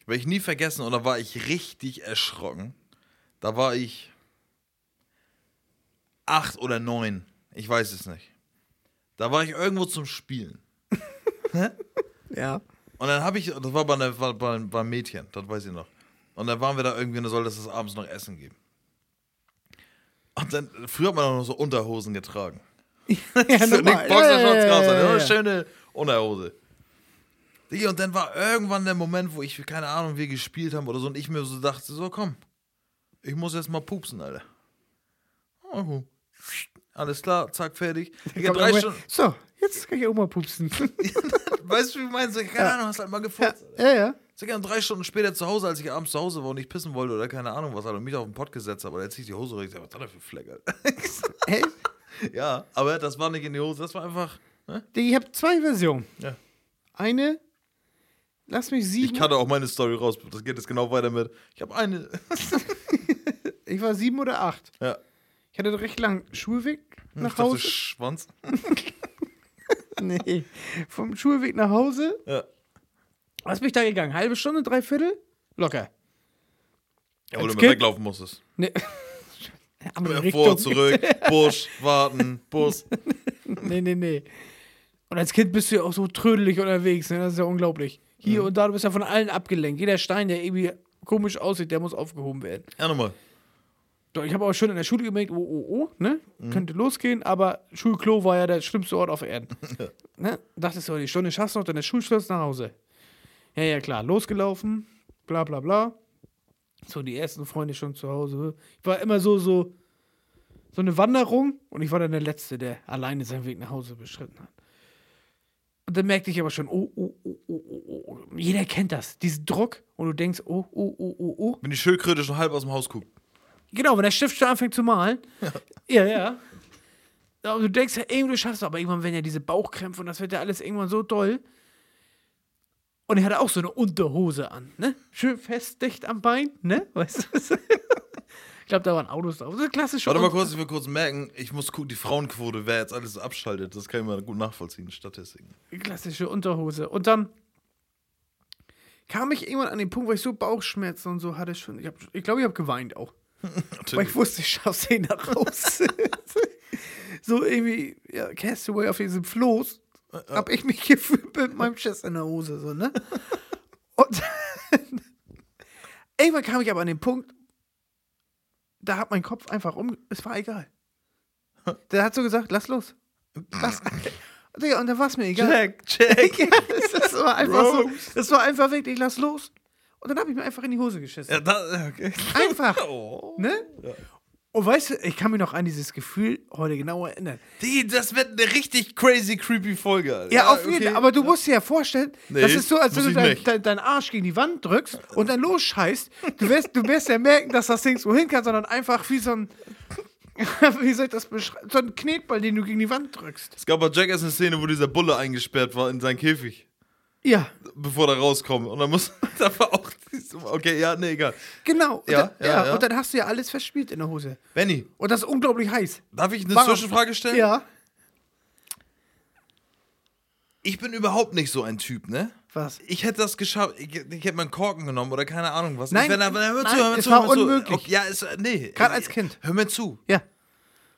werde ich nie vergessen, und da war ich richtig erschrocken. Da war ich acht oder neun. Ich weiß es nicht. Da war ich irgendwo zum Spielen. Ja. Und dann habe ich, das war bei, einer, war, bei, beim Mädchen, das weiß ich noch. Und dann waren wir da irgendwie und da sollte es abends noch Essen geben. Und dann, früher hat man auch noch so Unterhosen getragen. ja, So. Nick Boxershorts ja, raus, ja, ja, eine ja. schöne Unterhose. Und dann war irgendwann der Moment, wo ich, keine Ahnung, wir gespielt haben oder so, und ich mir so dachte, so komm, ich muss jetzt mal pupsen, Alter. Oh, alles klar, zack, fertig. Kommt drei Stunden, So, jetzt kann ich auch mal pupsen. weißt du, wie ich meine? So, keine Ahnung, hast halt mal gefurzt. ja, ja. Digga, und drei Stunden später zu Hause, als ich abends zu Hause war und nicht pissen wollte oder keine Ahnung was, Alter, und mich auf den Pott gesetzt habe, oder jetzt ziehe ich die Hose rein, ich sag, was das denn für Fleck, Alter? Hey, ja, aber das war nicht in die Hose, das war einfach, ne? ich habe zwei Versionen. Ja. Eine, lass mich Ich sieben. kannte auch meine Story raus. Das geht jetzt genau weiter mit. Ich habe eine. Ich war sieben oder acht. Ja. Ich hatte recht lang Schulweg Ich nach dachte, Hause. Schwanz. Nee. Vom Schulweg nach Hause. Ja. Was bin ich da gegangen? Halbe Stunde, dreiviertel? Locker. Ja, wo du Als Kind- weglaufen musstest. Nee. Andere Vor, zurück, Busch, warten, Bus. Nee, nee, nee. Und als Kind bist du ja auch so trödelig unterwegs, ne? Das ist ja unglaublich. Hier Mhm. und da, du bist ja von allen abgelenkt. Jeder Stein, der irgendwie komisch aussieht, der muss aufgehoben werden. Ja, nochmal. Doch, ich habe auch schon in der Schule gemerkt, oh, oh, oh, ne? Mhm. Könnte losgehen, aber Schulklo war ja der schlimmste Ort auf Erden. ne? Dachtest du, die Stunde schaffst du noch, dann ist Schulschluss nach Hause. Ja, ja, klar, losgelaufen, bla, bla, bla. So, die ersten Freunde schon zu Hause. Ich war immer so, so, so eine Wanderung und ich war dann der Letzte, der alleine seinen Weg nach Hause beschritten hat. Und dann merkte ich aber schon, oh, oh, oh, oh, oh, oh. Jeder kennt das, diesen Druck. Und du denkst, oh, oh, oh, oh, oh. Wenn die Schildkröte schon halb aus dem Haus guckt. Genau, wenn der Stift schon anfängt zu malen. Ja, ja. ja. Und du denkst ja, irgendwie du schaffst es, aber irgendwann werden ja diese Bauchkrämpfe und das wird ja alles irgendwann so doll. Und er hatte auch so eine Unterhose an, ne? Schön fest, dicht am Bein, ne? Weißt du? ich glaube, da waren Autos drauf. So klassisch. Warte mal kurz, ich will kurz merken, ich muss gucken, die Frauenquote, wer jetzt alles abschaltet. Das kann ich mal gut nachvollziehen, Statistiken. klassische Unterhose. Und dann kam ich irgendwann an den Punkt, wo ich so Bauchschmerzen und so hatte schon. Ich glaube, ich, glaub, ich habe geweint auch. Weil ich wusste, ich schaff's eh nach Hause. so irgendwie, ja, Castaway auf diesem Floß, hab ich mich gefühlt mit meinem Chest in der Hose, so, ne? Und irgendwann kam ich aber an den Punkt, da hat mein Kopf einfach um, es war egal. Der hat so gesagt, lass los. Lass, Digga, und dann war es mir egal. Check, check. Ja, das, das war einfach so. Rose. Das war einfach wirklich, lass los. Und dann habe ich mir einfach in die Hose geschissen. Ja, da, okay. Einfach. Oh. Ne? Und weißt du, ich kann mich noch an dieses Gefühl heute genau erinnern. Die, das wird eine richtig crazy, creepy Folge, Alter. Ja, auf jeden Fall. okay. Aber du musst dir ja vorstellen, Nee, das ist so, als wenn du ich dein, dein, deinen Arsch gegen die Wand drückst und dann losscheißt. Du wirst, du wirst ja merken, dass das Ding so hin kann, sondern einfach wie so ein. Wie soll ich das beschreiben? So ein Knetball, den du gegen die Wand drückst. Es gab bei Jackass eine Szene, wo dieser Bulle eingesperrt war in seinen Käfig, Ja, bevor er rauskommt. Und dann muss, da war auch, okay, ja, nee, egal. genau. Und Ja, dann, ja, ja. Und dann hast du ja alles verspielt in der Hose. Benny, Und das ist unglaublich heiß. darf ich eine Warum- Zwischenfrage stellen? Ja. Ich bin überhaupt nicht so ein Typ, ne? Was? Ich hätte das geschafft, ich, ich hätte meinen Korken genommen oder keine Ahnung was. Nein, ich, wenn, wenn, hör mir nein, zu, hör mir es zu, war hör mir zu. unmöglich. Okay, ja, es, nee. Gerade als Kind. Hör mir zu. Ja.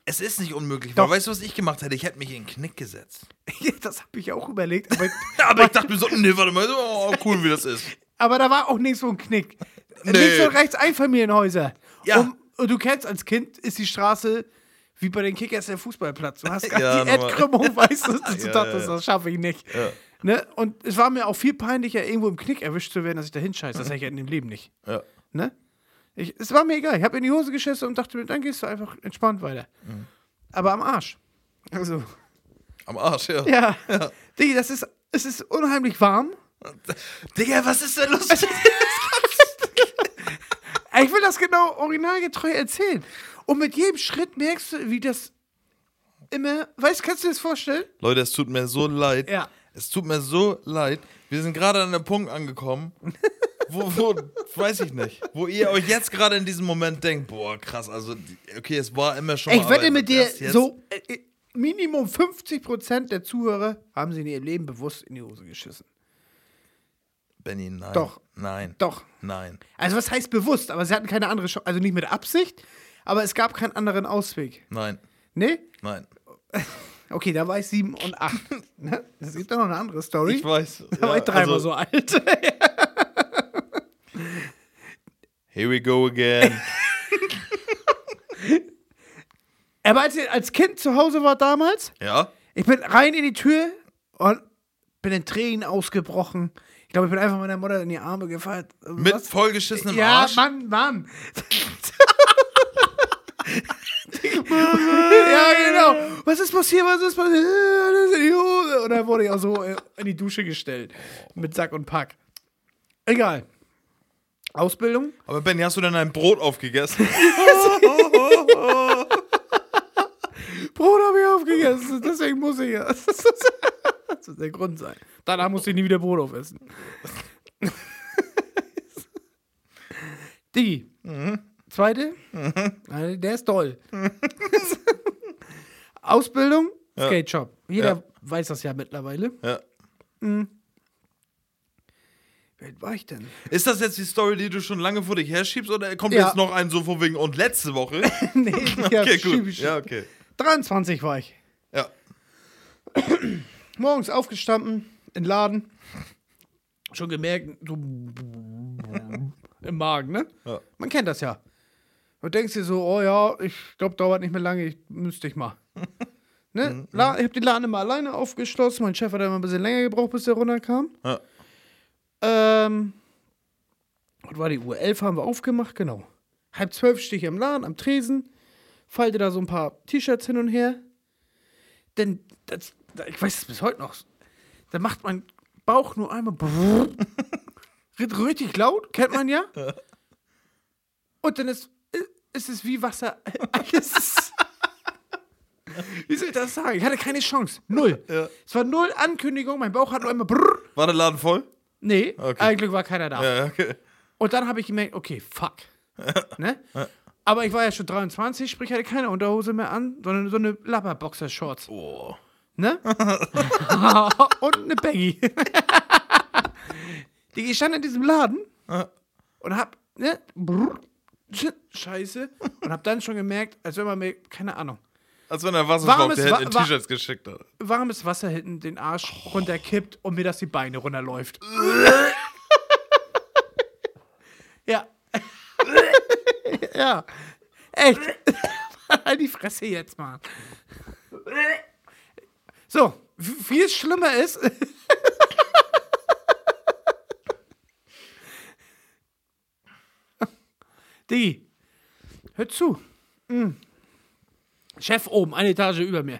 Es ist nicht unmöglich. Doch. Weil weißt du, was ich gemacht hätte? Ich hätte mich in den Knick gesetzt. Das habe ich auch überlegt. Aber, Aber ich dachte mir so, nee, warte mal, oh, cool, wie das ist. aber da war auch nicht so ein Knick. Nee. Links und rechts Einfamilienhäuser. Ja. Und, und du kennst als Kind, ist die Straße wie bei den Kickers der Fußballplatz. Du hast gerade Ja, die. Erdkrümmung, weißt du, du Ja, dachtest, das schaffe ich nicht. Ne? Und es war mir auch viel peinlicher, irgendwo im Knick erwischt zu werden, dass ich da hinscheiße. Das hätte ich ja in dem Leben nicht. Ja. Ne? Ich, es war mir egal. Ich habe in die Hose geschissen und dachte mir, dann gehst du einfach entspannt weiter. Mhm. Aber am Arsch. Also, Am Arsch, ja. ja. Diggi, das ist, es ist unheimlich warm. Digga, was ist denn los? Ich will das genau originalgetreu erzählen. Und mit jedem Schritt merkst du, wie das immer. Weißt du, kannst du dir das vorstellen? Leute, es tut mir so leid. Ja. Es tut mir so leid. Wir sind gerade an einem Punkt angekommen, wo, wo, weiß ich nicht, wo ihr euch jetzt gerade in diesem Moment denkt, boah, krass, also, okay, es war immer schon Ich wette mit dir, so äh, Minimum 50% der Zuhörer haben sie in ihrem Leben bewusst in die Hose geschissen. Benny, nein. Doch. Nein. Doch. Nein. Also was heißt bewusst? Aber sie hatten keine andere Chance, also nicht mit Absicht, aber es gab keinen anderen Ausweg. Nein. Ne? Nein. Okay, da war ich sieben und acht. Ne? Es gibt doch noch eine andere Story. Ich weiß. da war ich dreimal also, so alt. Here we go again. aber als ich als Kind zu Hause war damals, ja? ich bin rein in die Tür und bin in Tränen ausgebrochen. Ich glaube, ich bin einfach meiner Mutter in die Arme gefallen. Mit Was? vollgeschissenem Ja, Arsch? Mann, Mann. ja, genau. Was ist passiert? Was ist passiert? Äh, Das ist in die Hose. Und dann wurde ich auch so äh, in die Dusche gestellt. Mit Sack und Pack. Egal. Ausbildung? Aber Benny, hast du denn ein Brot aufgegessen? Brot habe ich aufgegessen. Deswegen muss ich ja. Das wird der Grund sein. Danach musste ich nie wieder Brot aufessen. Digi. Zweite. Also, Der ist toll. Ausbildung, Skate Shop. Jeder Ja. weiß das ja mittlerweile. ja. Wer war ich denn? Ist das jetzt die Story, die du schon lange vor dich herschiebst oder kommt Ja. jetzt noch ein so von wegen und letzte Woche? nee, ja, okay, gut. ich- Ja, okay. 23 war ich. Ja. Morgens aufgestanden, in den Laden. Schon gemerkt, so im Magen, ne? Ja. Man kennt das ja. Und denkst dir so, oh ja, ich glaube, dauert nicht mehr lange, ich müsste ich mal. ne? La ich habe den Laden immer alleine aufgeschlossen. Mein Chef hat immer ein bisschen länger gebraucht, bis der runterkam. Ja. Ähm, was war die Uhr? Elf haben wir aufgemacht, genau. Halb zwölf stehe ich am Laden, am Tresen, falte da so ein paar T-Shirts hin und her. Denn, das, ich weiß es bis heute noch, da macht mein Bauch nur einmal richtig laut, kennt man ja. Und dann ist, ist es wie Wasser. Alles. Wie soll ich das sagen? Ich hatte keine Chance. Null. Ja. Es war null Ankündigung, mein Bauch hat nur einmal brrr. War der Laden voll? Nee, Okay. eigentlich war keiner da. Ja, okay. Und dann habe ich gemerkt, okay, fuck. ne? Aber ich war ja schon 23, sprich hatte keine Unterhose mehr an, sondern so eine Lapper-Boxer-Shorts. Oh. Ne? und eine Baggy. Die ich stand in diesem Laden und hab, ne? Brrr, Scheiße. Und hab dann schon gemerkt, als wenn man mir, keine Ahnung, Als wenn der Wasserschlauch der Wa- T-Shirts geschickt hat. warmes Wasser hinten den Arsch runterkippt und mir das die Beine runterläuft. ja. ja. Echt. Halt die Fresse jetzt mal. So, viel schlimmer ist. Die. Hör zu. Mm. Chef oben, eine Etage über mir.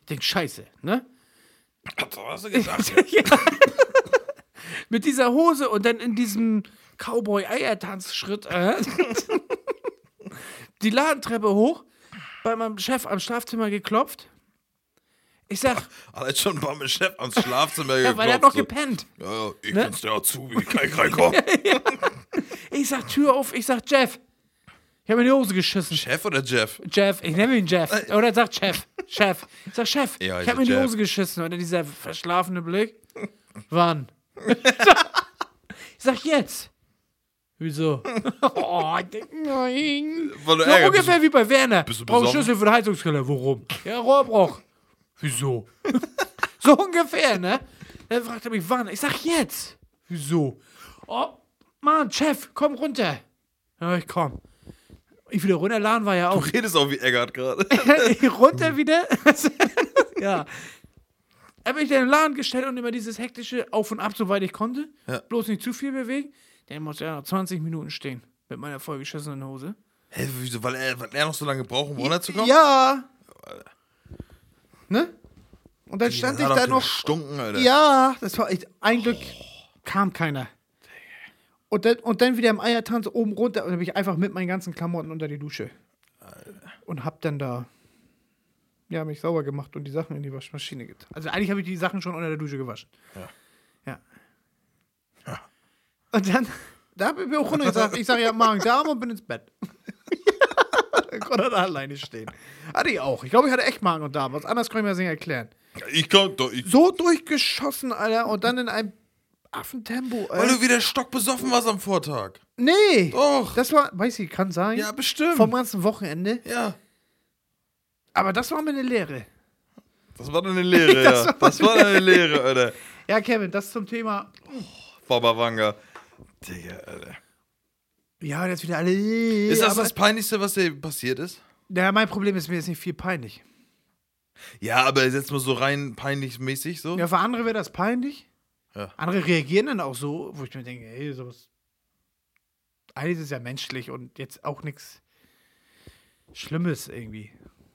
Ich denk, scheiße, ne? So hast du gesagt. ja. Mit dieser Hose und dann in diesem Cowboy-Eiertanzschritt. Äh, die Ladentreppe hoch, bei meinem Chef am Schlafzimmer geklopft. Ich sag, Hat schon mal mit Chef ans Schlafzimmer ja, weil er hat noch geklopft, gepennt. Ja, ja, ich Ne? bin's der Azubi, kann ich reinkommen. Ich sag, Tür auf, ich sag, Jeff. Ich habe in die Hose geschissen. Chef oder Jeff? Jeff, ich nenne ihn Jeff. Oder sagt Chef. Chef. Ich sag, Chef, Ja, ich habe mir in die Hose geschissen. Und dann dieser verschlafene Blick. Wann? ich sag, jetzt. Wieso? oh, nein. So ungefähr wie bei Werner. bist du Brauch? Schlüssel für den Heizungskeller. Warum? Ja, Rohrbruch. Wieso? so ungefähr, ne? Dann fragt er mich, wann? Ich sag, jetzt. Wieso? Oh, Mann, Chef, komm runter. Ja, ich komm. Ich wieder runterladen war ja Du auch. redest auch wie Eggert gerade. runter wieder. ja. Habe ich dann im Laden gestellt und immer dieses hektische Auf und Ab, soweit ich konnte. Ja. Bloß nicht zu viel bewegen. Der muss ja noch 20 Minuten stehen mit meiner vollgeschissenen Hose. Hä, wieso? Weil er, weil er noch so lange braucht, um runterzukommen? Ja. Ne? Und dann Die stand ich da noch. gestunken, Alter. Ja, das war echt. Ein Glück kam keiner. Und dann, und dann wieder im Eiertanz oben runter und dann bin ich einfach mit meinen ganzen Klamotten unter die Dusche. Und hab dann da. Ja, mich sauber gemacht und die Sachen in die Waschmaschine getan. Also eigentlich habe ich die Sachen schon unter der Dusche gewaschen. Ja. Ja. Und dann, da habe ich mir auch runtergesagt, ich sage ja Magen-Darm und bin ins Bett. dann konnte er da alleine stehen. Hatte ich auch. Ich glaube, ich hatte echt Magen und Darm. Was anderes kann ich mir das nicht erklären. Ich kann doch. So durchgeschossen, Alter, und dann in einem Affentempo, weil Alter. du wieder stockbesoffen warst am Vortag. Nee! Doch. Das war, weiß ich, kann sein. Ja, bestimmt. Vom ganzen Wochenende. ja. Aber das war mir eine Lehre. Das war eine Lehre, Das ja. war Das war eine Lehre, Alter. Ja, Kevin, das zum Thema. Baba Wanga. Digga, Alter. Ja, jetzt wieder alle. Ist das das Peinlichste, was dir passiert ist? Ja, mein Problem ist, mir ist nicht viel peinlich. Ja, aber jetzt mal so rein peinlich mäßig so. Ja, für andere wäre das peinlich. Ja. Andere reagieren dann auch so, wo ich mir denke, ey, sowas. Eigentlich ist ja menschlich und jetzt auch nichts Schlimmes irgendwie.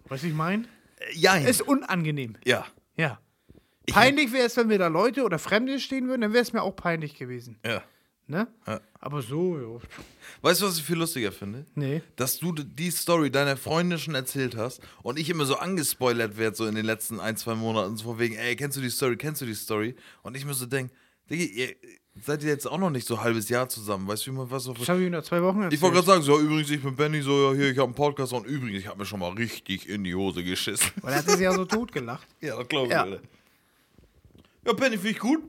Weißt du, ich meine? Ja, Ist unangenehm. ja. Ja. Peinlich wäre es, wenn wir da Leute oder Fremde stehen würden, dann wäre es mir auch peinlich gewesen. Ja. Ne? Ja. Aber so, jo. Weißt du, was ich viel lustiger finde? Nee. Dass du die Story deiner Freundin schon erzählt hast und ich immer so angespoilert werde, so in den letzten ein, zwei Monaten, so von wegen, ey, kennst du die Story, kennst du die Story? Und ich mir so denke, Digga, ihr seid ihr jetzt auch noch nicht so ein halbes Jahr zusammen, weißt du, wie man was auf. Das habe ich nach zwei Wochen erzählt. Ich wollte gerade sagen, so, ja, übrigens, ich bin Benny, so, ja, hier, ich habe einen Podcast und übrigens, ich habe mir schon mal richtig in die Hose geschissen. Weil er hat sich ja so totgelacht. ja, das glaube ich, Ja. Alter. Ja, Benny, finde ich gut.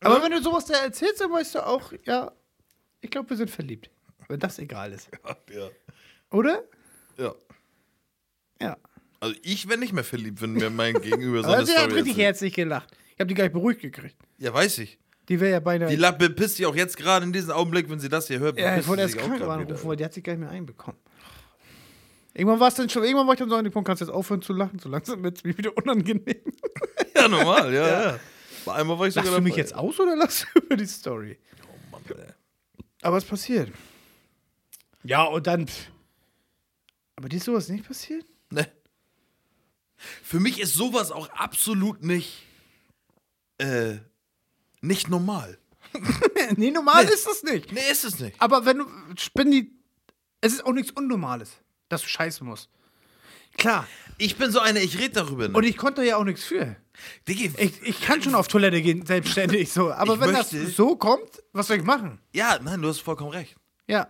Aber wenn du sowas da erzählst, dann weißt du auch, ja, ich glaube, wir sind verliebt. Wenn das egal ist. Ja. Oder? ja. Ja. Also ich wäre nicht mehr verliebt, wenn mir mein Gegenüber so Aber eine sie hat Story richtig erzählt. herzlich gelacht. Ich habe die gleich beruhigt gekriegt. Ja, weiß ich. Die wäre ja beinahe. Die Lappe pisst sich auch jetzt gerade in diesem Augenblick, wenn sie das hier hört. ja, ich wollte sie erst sich auch krank grad anrufen, wieder. weil die hat sich gar nicht mehr einbekommen. Irgendwann war es dann schon, irgendwann war ich dann so an dem Punkt, kannst du jetzt aufhören zu lachen, so langsam wird es mir wieder unangenehm. Ja, normal, ja, ja. Bei einmal war ich sogar Lachst du mich dabei. jetzt aus oder lachst du über die Story? Oh Mann, Alter. Aber es passiert. Ja, und dann. pff. Aber dir ist sowas nicht passiert? Ne. Für mich ist sowas auch absolut nicht, äh, nicht normal. nee, normal ist das nicht. Nee, ist es nicht. Aber wenn du. Bin die. Es ist auch nichts Unnormales, dass du scheißen musst. Klar. Ich bin so eine, ich rede darüber nicht. Und ich konnte ja auch nichts für. Diggi, Ich, ich kann schon auf Toilette gehen, selbstständig so. Aber wenn möchte- das so kommt, was soll ich machen? ja, nein, du hast vollkommen recht. Ja.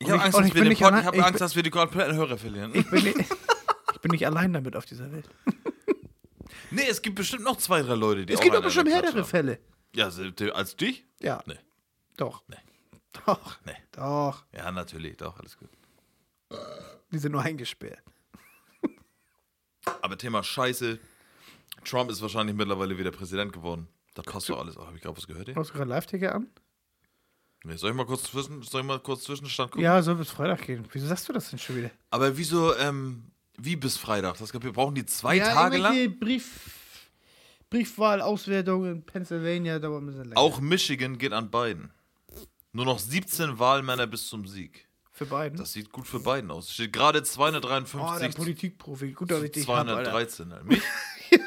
Ich habe Angst, dass ich wir, Pod, allein- ich hab Angst bin- dass wir die kompletten Hörer verlieren. Ich bin, nicht, ich bin nicht allein damit auf dieser Welt. nee, es gibt bestimmt noch zwei, drei Leute, die Es gibt der Klatsch härtere. Fälle. Ja, als dich? Ja. Nee. Doch. Nee. Doch. Nee. Doch. Ja, natürlich, doch, alles gut. Die sind nur eingesperrt. Aber Thema Scheiße. Trump ist wahrscheinlich mittlerweile wieder Präsident geworden. Das passt doch alles. Habe ich gerade was gehört? Hier? Hast du gerade Live-Ticker an? Nee, soll ich mal kurz zwischen, soll ich mal kurz Zwischenstand gucken? Ja, soll bis Freitag gehen. Wieso sagst du das denn schon wieder? Aber wieso, ähm, wie bis Freitag? Das, wir brauchen die zwei Tage lang? Brief, Briefwahlauswertung in Pennsylvania dauert ein bisschen länger. Auch Michigan geht an Biden. Nur noch 17 Wahlmänner bis zum Sieg. Für beiden. Das sieht gut für Biden aus. Steht gerade oh, der 253 Politikprofi. Gut, dass ich dich hab, Alter. 213. Mich?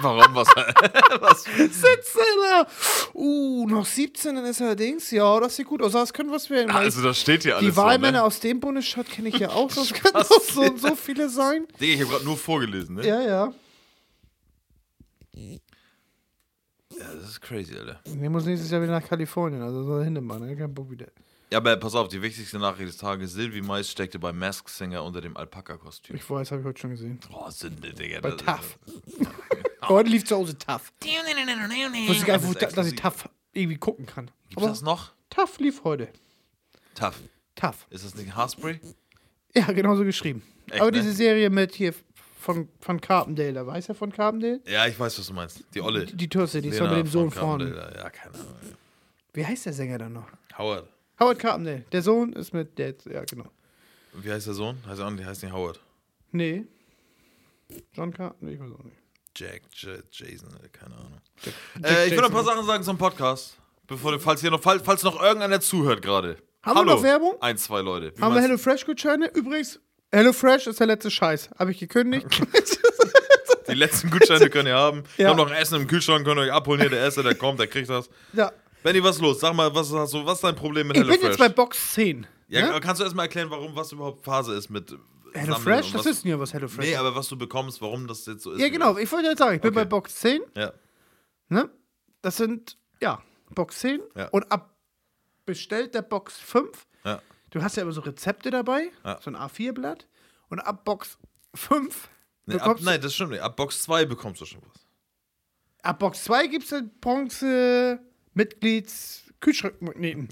Warum? Was? was? 17 er Uh, noch 17, dann ist er Dings. Ja, das sieht gut aus. Das können was werden. Also, das steht hier alles die Wahlmänner so, ne? aus dem Bundesstaat kenne ich ja auch. Das können auch so, so viele sein. Digga, ich habe gerade nur vorgelesen, ne? Ja, ja. Ja, das ist crazy, Alter. Ich muss nächstes Jahr wieder nach Kalifornien. Also soll er hinmachen. Ne? Kein Bock wieder. Ja, aber pass auf, die wichtigste Nachricht des Tages. Sylvie Mais steckte beim Mask Singer unter dem Alpaka-Kostüm. Ich weiß, habe ich heute schon gesehen. Boah, Sünde, Digga. Bei ist- TAF. Heute lief zu Hause TAF. Ich wusste gar nicht, ist dass ich exklusiv. TAF irgendwie gucken kann. Gibt's das noch? TAF lief heute. Tough. TAF. Ist das nicht Haarspray? Ja, genauso geschrieben. Echt, Aber ne? diese Serie mit hier von, von Carpendale, da weiß er von Carpendale? Ja, ich weiß, was du meinst. Die Olle. Die die ist doch Lena mit dem Sohn vorne. Ja, keine Ahnung. Wie heißt der Sänger dann noch? Howard. Howard Carpendale. Der Sohn ist mit Dad, ja genau. Wie heißt der Sohn? Heißt er auch nicht, heißt nicht Howard. Nee. John Carpendale, ich weiß auch nicht. Jack, J Jason, äh, keine Ahnung. Jack Äh, ich will noch ein paar. Sachen sagen zum Podcast. Bevor falls hier noch, falls, falls noch irgendeiner zuhört gerade. Haben wir Hallo. noch Werbung? Ein, zwei Leute. Wie Haben wir HelloFresh-Gutscheine? Übrigens, HelloFresh ist der letzte Scheiß. Habe ich gekündigt. Die letzten Gutscheine könnt ihr haben. Wir Ja. haben noch ein Essen im Kühlschrank, könnt ihr euch abholen. Hier, der Erste, der kommt, der kriegt das. ja. Benny, was ist los? Sag mal, was, hast du, was ist dein Problem mit Ich bin HelloFresh? jetzt bei Box 10. ja, ne? kannst du erstmal erklären, warum was überhaupt Phase ist mit HelloFresh? Das ist ja was HelloFresh Nee, ist. aber was du bekommst, warum das jetzt so ist. Ja, genau. Ich wollte jetzt sagen, ich bin Okay. bei Box 10. Ja. Ne? Das sind, ja, Box 10 Ja. und ab bestellter Box 5, Ja. du hast ja immer so Rezepte dabei, Ja. so ein A4-Blatt und ab Box 5 Nee, ab, nein, das stimmt nicht. Ab Box 2 bekommst du schon was. ab Box 2 gibt es eine Bronze Mitglieds Kühlschrankmagneten,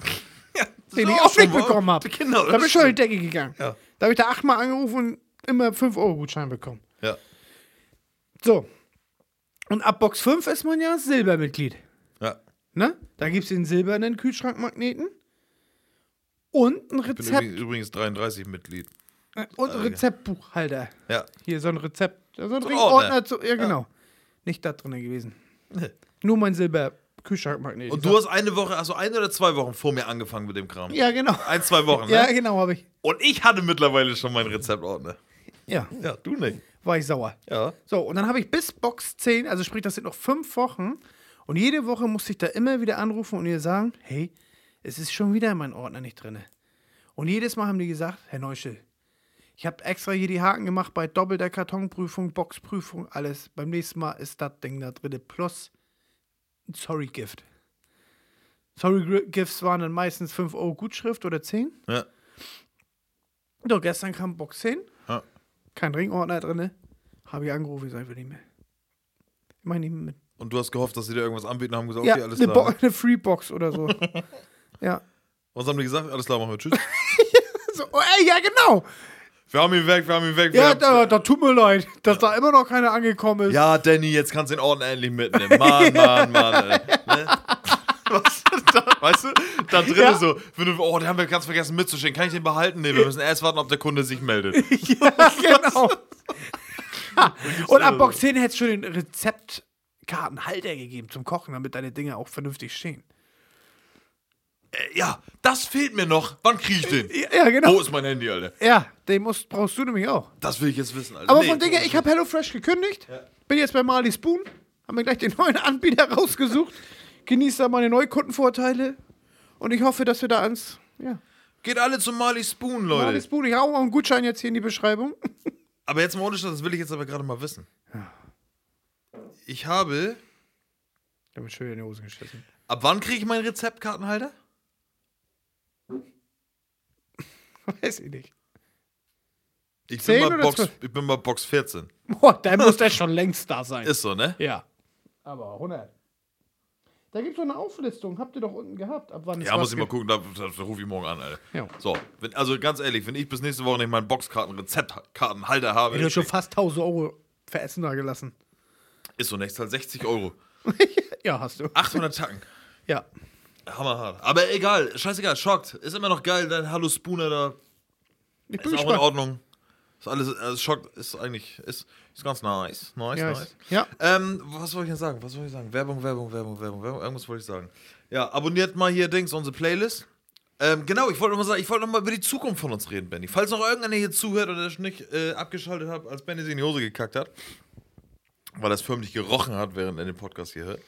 den ich auch nicht bekommen habe. Genau, Da bin ich schon in die Decke gegangen. Ja. Da habe ich da achtmal angerufen und immer 5 Euro Gutschein bekommen. Ja. So. Und ab Box 5 ist man ja Silbermitglied. ja. Ne? Da gibt es den silbernen Kühlschrankmagneten und ein Ich bin Rezept übrigens, übrigens 33 Mitglied. äh, und ein Rezeptbuchhalter. Ja. Hier so ein Rezept, so ein So Ordner. Ordner. zu, ja, genau. Nicht da drin gewesen. Nee. Nur mein Silber Kühlschrankmagnet. Und du hast eine Woche, also eine oder zwei Wochen vor mir angefangen mit dem Kram. ja, genau. Ein, zwei Wochen, ne? Ja, genau, habe ich. Und ich hatte mittlerweile schon meinen Rezeptordner. Ja, Ja, du nicht. war ich sauer. Ja. So, und dann habe ich bis Box 10, also sprich, das sind noch fünf Wochen. Und jede Woche musste ich da immer wieder anrufen und ihr sagen, hey, es ist schon wieder mein Ordner nicht drin. Und jedes Mal haben die gesagt, Herr Neuschel, ich habe extra hier die Haken gemacht bei doppelter Kartonprüfung, Boxprüfung, alles. Beim nächsten Mal ist das Ding da drin plus ein Sorry-Gift. Sorry-Gifts waren dann meistens 5 Euro Gutschrift oder 10. Ja. So, gestern kam Box 10, ja. kein Ringordner drin. Habe ich angerufen, ich sage, will nicht mehr. Ich meine nicht mehr mit. Und du hast gehofft, dass sie dir irgendwas anbieten, haben gesagt, Ja, okay, alles eine, klar. Bo eine Freebox oder so. ja. Was haben die gesagt? Alles klar, machen wir. Tschüss. So, oh, ey, ja, genau. Wir haben ihn weg, wir haben ihn weg. Ja, da, da tut mir leid, dass da immer noch keiner angekommen ist. ja, Danny, jetzt kannst du den Ordner endlich mitnehmen. Mann, Mann, Mann. Ey. Ne? Was? Da, weißt du, da drin Ja. so, wenn du, oh, den haben wir ganz vergessen mitzuschicken. Kann ich den behalten? Nee, wir müssen erst warten, ob der Kunde sich meldet. ja genau. Und ab Box 10 hätte es schon den Rezeptkartenhalter gegeben zum Kochen, damit deine Dinge auch vernünftig stehen. Äh, ja, das fehlt mir noch. Wann kriege ich den? Ja, genau. Wo ist mein Handy, Alter? Ja, den musst, brauchst du nämlich auch. Das will ich jetzt wissen, Alter. Aber Nee, von Dinge, ich habe HelloFresh gekündigt. Bin jetzt bei Marley Spoon. Haben mir gleich den neuen Anbieter rausgesucht. Genieße da meine Neukundenvorteile. Und ich hoffe, dass wir da ans. Ja. Geht alle zu Marley Spoon, Leute. Marley Spoon. Ich hau auch einen Gutschein jetzt hier in die Beschreibung. Aber jetzt mal das will ich jetzt aber gerade mal wissen. Ich habe. Da wird schön in die Hose geschissen. Ab wann kriege ich meinen Rezeptkartenhalter? Weiß ich nicht. Ich bin, oder Box, ich bin bei Box 14. Boah, da muss der schon längst da sein. Ist so, ne? ja. Aber 100. Da gibt es doch eine Auflistung. Habt ihr doch unten gehabt. Ab wann Ja, muss ich mal gucken, da, da, da rufe ich morgen an, Alter. Ja. So, wenn, also ganz ehrlich, wenn ich bis nächste Woche nicht meinen Boxkarten-Rezeptkartenhalter habe, Du hast schon fast 1000 Euro für Essen da gelassen. ist so nächstes halt 60 Euro. ja, hast du. 800 Tacken. Ja. Hammerhart. Aber egal, scheißegal, schockt. Ist immer noch geil, dein Hallo Spooner da. Ich Ist bin auch in. Ordnung. Ist alles, also schockt, ist eigentlich, ist, ist ganz nice. Nice, nice. ist- ja. Ähm, was wollte ich denn sagen? Was wollte ich sagen? Werbung, Werbung, Werbung, Werbung, Werbung. Irgendwas wollte ich sagen. Ja, abonniert mal hier Dings, unsere Playlist. Ähm, genau, ich wollte noch mal sagen, ich wollte über die Zukunft von uns reden, Benny. Falls noch irgendeiner hier zuhört oder das nicht äh, abgeschaltet hat, als Benny sich in die Hose gekackt hat, weil das förmlich gerochen hat, während er den Podcast hier hört.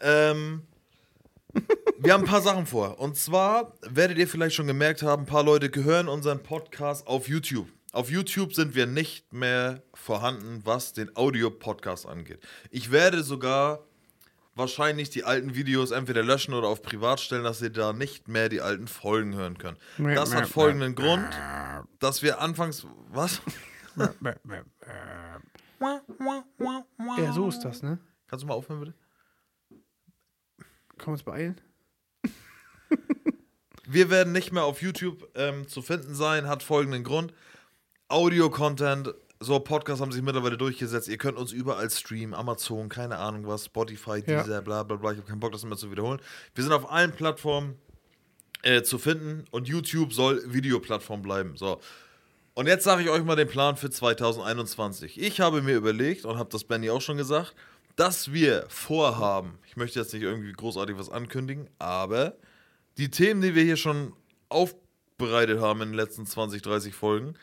Ähm, wir haben ein paar Sachen vor. Und zwar werdet ihr vielleicht schon gemerkt haben, ein paar Leute gehören unseren Podcast auf YouTube. Auf YouTube sind wir nicht mehr vorhanden, was den Audio-Podcast angeht. Ich werde sogar wahrscheinlich die alten Videos entweder löschen oder auf privat stellen, dass ihr da nicht mehr die alten Folgen hören könnt. Das hat folgenden Grund, dass wir anfangs. Was? Ja, so ist das, ne? Kannst du mal aufhören, bitte? Können wir uns beeilen? Wir werden nicht mehr auf YouTube ähm, zu finden sein, hat folgenden Grund. Audio-Content, so Podcasts haben sich mittlerweile durchgesetzt. Ihr könnt uns überall streamen, Amazon, keine Ahnung was, Spotify, Ja. dieser, bla bla bla. Ich habe keinen Bock, das immer zu wiederholen. Wir sind auf allen Plattformen äh, zu finden und YouTube soll Videoplattform bleiben. So. Und jetzt sage ich euch mal den Plan für 2021. Ich habe mir überlegt und habe das Benny auch schon gesagt, dass wir vorhaben, ich möchte jetzt nicht irgendwie großartig was ankündigen, aber die Themen, die wir hier schon aufbereitet haben in den letzten 20, 30 Folgen,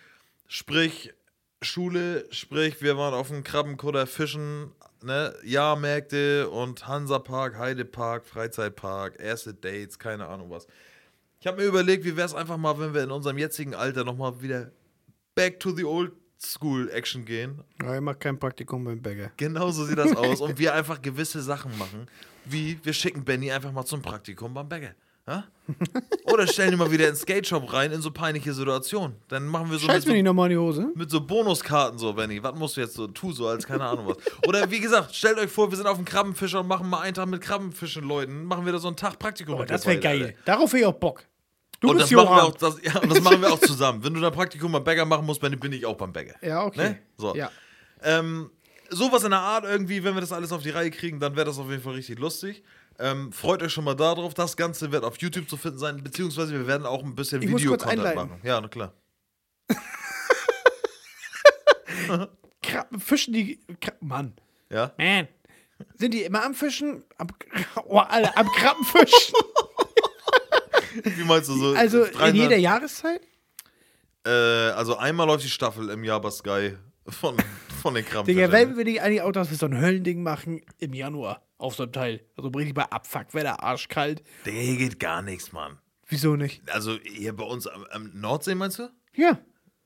sprich Schule, sprich wir waren auf dem Krabbenkutter fischen, ne, Jahrmärkte und Hansapark, Heidepark, Freizeitpark, erste Dates, keine Ahnung was. Ich habe mir überlegt, wie wäre es einfach mal, wenn wir in unserem jetzigen Alter nochmal wieder back to the old School Action gehen. Ja, ich mach kein Praktikum beim Bäcker. Genau so sieht das aus. Und wir einfach gewisse Sachen machen, wie wir schicken Benny einfach mal zum Praktikum beim Bäcker. Ja? Oder stellen ihn mal wieder ins Skate Shop rein in so peinliche Situationen. Dann machen wir so Scheiß mir nicht nochmal in die Hose. mit so Bonuskarten so, Benny. Was musst du jetzt so? Tu so, als keine Ahnung was. Oder wie gesagt, stellt euch vor, wir sind auf dem Krabbenfischer und machen mal einen Tag mit Krabbenfischen Leuten. Machen wir da so einen Tag Praktikum. Oh, das wäre geil. Alter. Darauf hätte ich auch Bock. Du Und bist das, machen wir auch, das, ja, und das machen wir auch zusammen. Wenn du dein Praktikum beim Bäcker machen musst, Benny, bin ich auch beim Bäcker. Ja, okay. Ne? So. Ja. Ähm, sowas in der Art irgendwie, wenn wir das alles auf die Reihe kriegen, dann wäre das auf jeden Fall richtig lustig. Ähm, freut euch schon mal darauf. Das Ganze wird auf YouTube zu finden sein, beziehungsweise wir werden auch ein bisschen Videocontent machen. Ja, na klar. Fischen, die. Mann. Ja? Man. Sind die immer am Fischen? Am, oh, alle, am Krabbenfischen? Wie meinst du so? also in 300 jeder Jahreszeit? Äh, also einmal läuft die Staffel im Jahr bei Sky von, von den Krampen. Digga, wenn wir nicht eigentlich auch das für so ein Höllending machen im Januar auf so ein Teil. Also richtig bei Abfuck, Wetter arschkalt. Digga, hier geht gar nichts, Mann. Wieso nicht? Also hier bei uns am, am Nordsee, meinst du? Ja.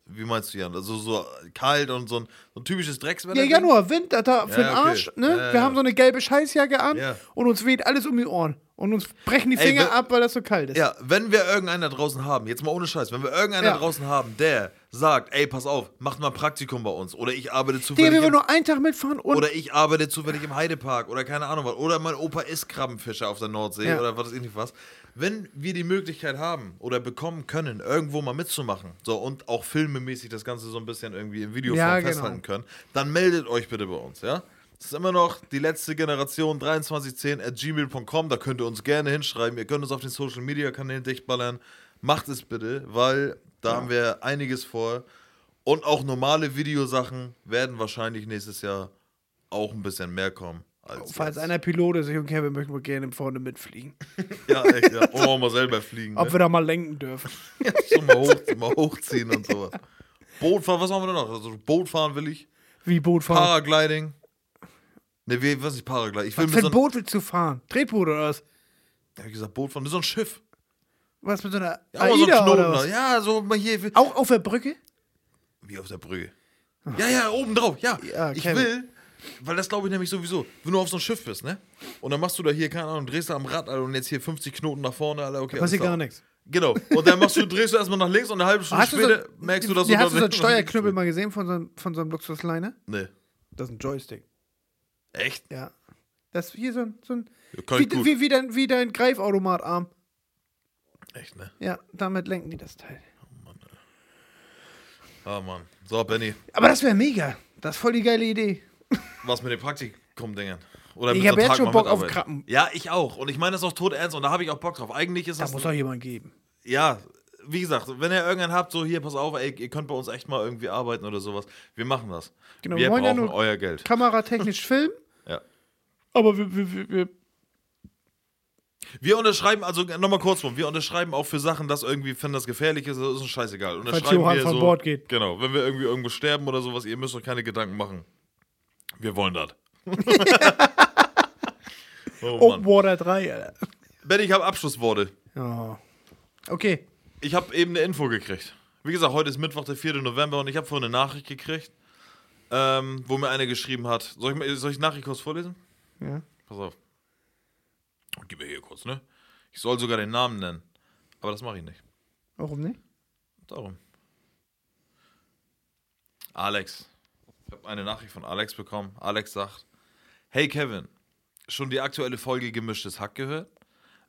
Wie meinst du, Jan? Also so kalt und so ein, so ein typisches Dreckswetter? Ja, Januar, Winter, da für Ja, den okay. Arsch, ne? Ja, Wir ja. haben so eine gelbe Scheißjacke an und uns weht alles um die Ohren. Und uns brechen die Ey, Finger wenn- ab, weil das so kalt ist. Ja, wenn wir irgendeinen da draußen haben, jetzt mal ohne Scheiß, wenn wir irgendeinen Ja. da draußen haben, der sagt, ey, pass auf, macht mal ein Praktikum bei uns oder ich arbeite zufällig wollen im, nur einen Tag mitfahren und oder ich arbeite zufällig im Heidepark oder keine Ahnung was oder mein Opa ist Krabbenfischer auf der Nordsee Ja. oder was nicht was. Wenn wir die Möglichkeit haben oder bekommen können, irgendwo mal mitzumachen, so und auch filmemäßig das Ganze so ein bisschen irgendwie im Videoform Ja, genau. festhalten können, dann meldet euch bitte bei uns, ja? Es ist immer noch die letzte Generation 2310 at gmail.com. Da könnt ihr uns gerne hinschreiben. Ihr könnt uns auf den Social Media Kanälen dichtballern. Macht es bitte, weil da haben wir einiges vor. Und auch normale Videosachen werden wahrscheinlich nächstes Jahr auch ein bisschen mehr kommen. Als falls jetzt. einer Pilot ist, ich und Kevin möchten wir gerne vorne mitfliegen. Ja, echt, ja. Und auch mal selber fliegen. Ob Ne? wir da mal lenken dürfen. so mal, hoch, mal hochziehen und sowas. Bootfahren, was haben wir denn noch? Also Bootfahren will ich. Wie Boot fahren. Paragliding. Ne, wie, was ist Paragliding? Ich will Was mit für so ein einem, Boot willst du fahren? Tretboot oder was? ja, wie gesagt, Bootfahren. Das ist so ein Schiff. Was mit so einer Ja, aber so ein AIDA Knoten. oder da. was? Ja, so mal hier. Auch auf der Brücke? Wie auf der Brücke. Ja, ja, oben drauf, ja. Ja, ich will, weil das glaube ich nämlich sowieso, wenn du auf so einem Schiff bist, ne? Und dann machst du da hier, keine Ahnung, drehst du am Rad, Alter, und jetzt hier 50 Knoten nach vorne, Alter, okay. alles Passiert gar nichts. Genau. Und dann machst du, drehst du erstmal nach links und eine halbe Stunde Hast du so, später merkst du, dass du hast du so einen Steuerknüppel mal gesehen von so, einem- von so einem Luxusliner? Nee. Das ist ein Joystick. Echt? Ja. Das ist hier so ein, so ein Ja, wie, wie, wie, dein, wie dein Greifautomatarm. Echt, ne? Ja, damit lenken die das Teil. Ah, Mann. So, Benny, Aber das wäre mega. Das ist voll die geile Idee. was mit dem Praktikum-Dingen? Oder Ich mit hab so jetzt schon Bock auf? Krabben. Ja, ich auch. Und ich meine das auch tot ernst und da habe ich auch Bock drauf. Eigentlich ist Da das. muss doch jemand geben. ja, wie gesagt, wenn ihr irgendeinen habt, so hier, pass auf, ey, ihr könnt bei uns echt mal irgendwie arbeiten oder sowas. Wir machen das. Genau, wir wollen ja brauchen nur- euer Geld. Kameratechnisch filmen, Ja. aber wir, wir, wir, wir Wir unterschreiben, also nochmal kurz rum, wir unterschreiben auch für Sachen, dass irgendwie, wenn das gefährlich ist, ist uns scheißegal. Unterschreiben Johann wir von so, Bord geht. Genau, wenn wir irgendwie irgendwo sterben oder sowas, ihr müsst euch keine Gedanken machen. Wir wollen das. oh Oh, Mann. Water 3, Alter. Ben, ich habe Abschlussworte. Ja. Okay. Ich habe eben eine Info gekriegt. Wie gesagt, heute ist Mittwoch, der 4. November und ich habe vorhin eine Nachricht gekriegt, ähm, wo mir eine geschrieben hat. Soll ich, mal, soll ich die Nachricht kurz vorlesen? Ja. Pass auf. Gib mir hier kurz, ne? Ich soll sogar den Namen nennen. Aber das mache ich nicht. Warum nicht? Darum. Alex. Ich habe eine Nachricht von Alex bekommen. Alex sagt: Hey Kevin, schon die aktuelle Folge Gemischtes Hack gehört?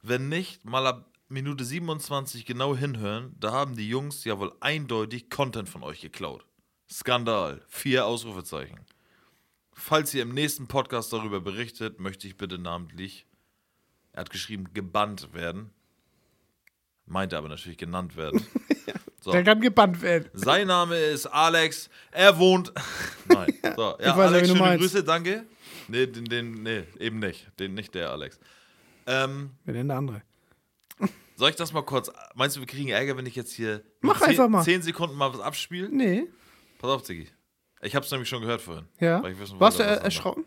Wenn nicht, mal ab Minute 27 genau hinhören, da haben die Jungs ja wohl eindeutig Content von euch geklaut. Skandal. Vier Ausrufezeichen. Falls ihr im nächsten Podcast darüber berichtet, möchte ich bitte namentlich, er hat geschrieben, gebannt werden. Meinte aber natürlich genannt werden. So. Der kann gebannt werden. Sein Name ist Alex. Er wohnt. Nein. So. Ja, Ich weiß, Alex, schöne meinst. Grüße, danke. Nee, den, den, nee, eben nicht. Den, nicht der Alex. Ähm, Wer denn der andere? Soll ich das mal kurz. Meinst du, wir kriegen Ärger, wenn ich jetzt hier Mach zehn, einfach mal. zehn Sekunden mal was abspiele? Nee. Pass auf, Ziggy. Ich hab's nämlich schon gehört vorhin. Ja. Wissen Warst du er erschrocken?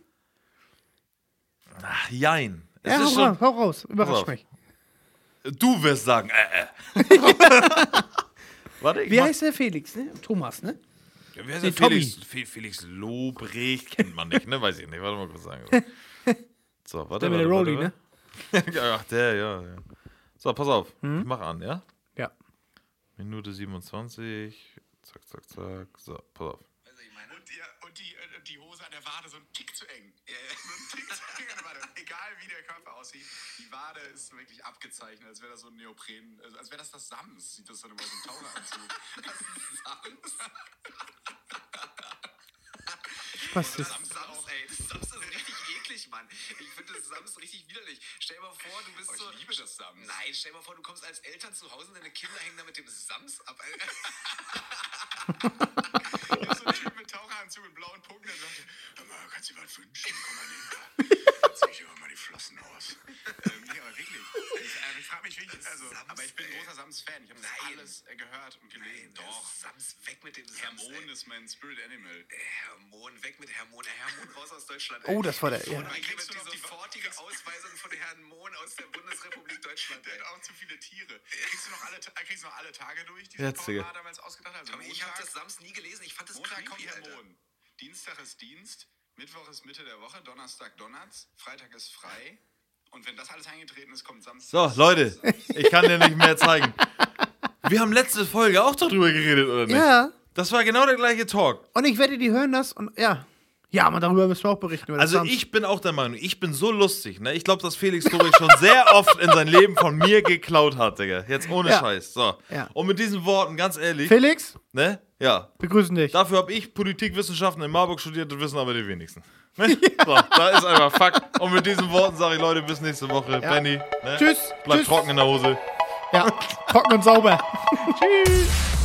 Ach, jein. Es Ja, hau schon, raus, hau raus. Überrasch mich. du wirst sagen, äh, äh. Warte, ich Wie mach- heißt der Felix, ne? Thomas, ne? Ja, wer ist Nee, der Tommy. Felix, Fe- Felix Lobrecht kennt man nicht, ne? Weiß ich nicht. Warte mal kurz sagen. So, warte, Der mit warte, der Rolli, ne? ach, der, ja, ja. So, pass auf. Hm? Ich mach an, ja? Ja. Minute 27. Zack, zack, zack. So, pass auf. Ich meine, Und, die, und die, äh, die Hose an der Wade so ein Tick zu eng. So ein Tick zu eng an der Wade. Egal wie der Körper aussieht, die Wade ist wirklich abgezeichnet, als wäre das so ein Neopren, also als wäre das das Sams, sieht das dann immer so ein Taucheranzug. Sams. Was ist? Sams, Sams, ey, das Sams ist Mann. Ich finde das Sams richtig widerlich. Stell dir mal vor, du bist Oh, ich so. liebe das Sams. Nein, stell dir mal vor, du kommst als Eltern zu Hause und deine Kinder hängen da mit dem Sams ab. Ich hab so einen Typ mit Taucheranzug und blauen Punkten, der sagte, hör mal, kannst du dir was wünschen? Komm mal näher. Dann zieh ich dir mal die Flossen aus. ähm, nee, aber wirklich. Ich, äh, ich frage mich wirklich, also, aber ich bin ein ey. großer Sams-Fan. Ich habe Nein. alles äh, gehört und gelesen. Doch. Doch. Sams, weg mit dem Sams. Hermon ey. ist mein Spirit Animal. Äh, Hermon, weg mit Hermon. Hermon raus aus Deutschland. Oh, das war der- ja. Und dann Kriegst du noch die sofortige Ausweisung von Herrn Mohn aus der Bundesrepublik Deutschland. Der Ey. hat auch zu viele Tiere. Kriegst du noch alle, Ta- kriegst du noch alle Tage durch, die. Mar damals ausgedacht hat? Also ich habe das Sams nie gelesen. Ich fand das Montag creepy, kommt Alter. Mond. Dienstag ist Dienst, Mittwoch ist Mitte der Woche, Donnerstag Donnerts, Freitag ist frei. Und wenn das alles eingetreten ist, kommt Samstag. So, Leute, ich kann dir nicht mehr zeigen. Wir haben letzte Folge auch darüber geredet, oder nicht? Ja. Das war genau der gleiche Talk. Und ich wette, die hören das und ja. Ja, aber darüber müssen wir auch berichten. Also ich bin auch der Meinung, ich bin so lustig, ne? Ich glaube, dass Felix Lobrecht schon sehr oft in sein Leben von mir geklaut hat, Digga. Jetzt ohne Ja. Scheiß. So. Ja. Und mit diesen Worten, ganz ehrlich, Felix, ne? Ja. begrüßen dich. Dafür habe ich Politikwissenschaften in Marburg studiert, das wissen aber die wenigsten. Ne? So, da ist einfach Fakt. Und mit diesen Worten sage ich, Leute, bis nächste Woche. Benny, ne? Tschüss. Bleibt Tschüss. trocken in der Hose. Ja, trocken und sauber. Tschüss.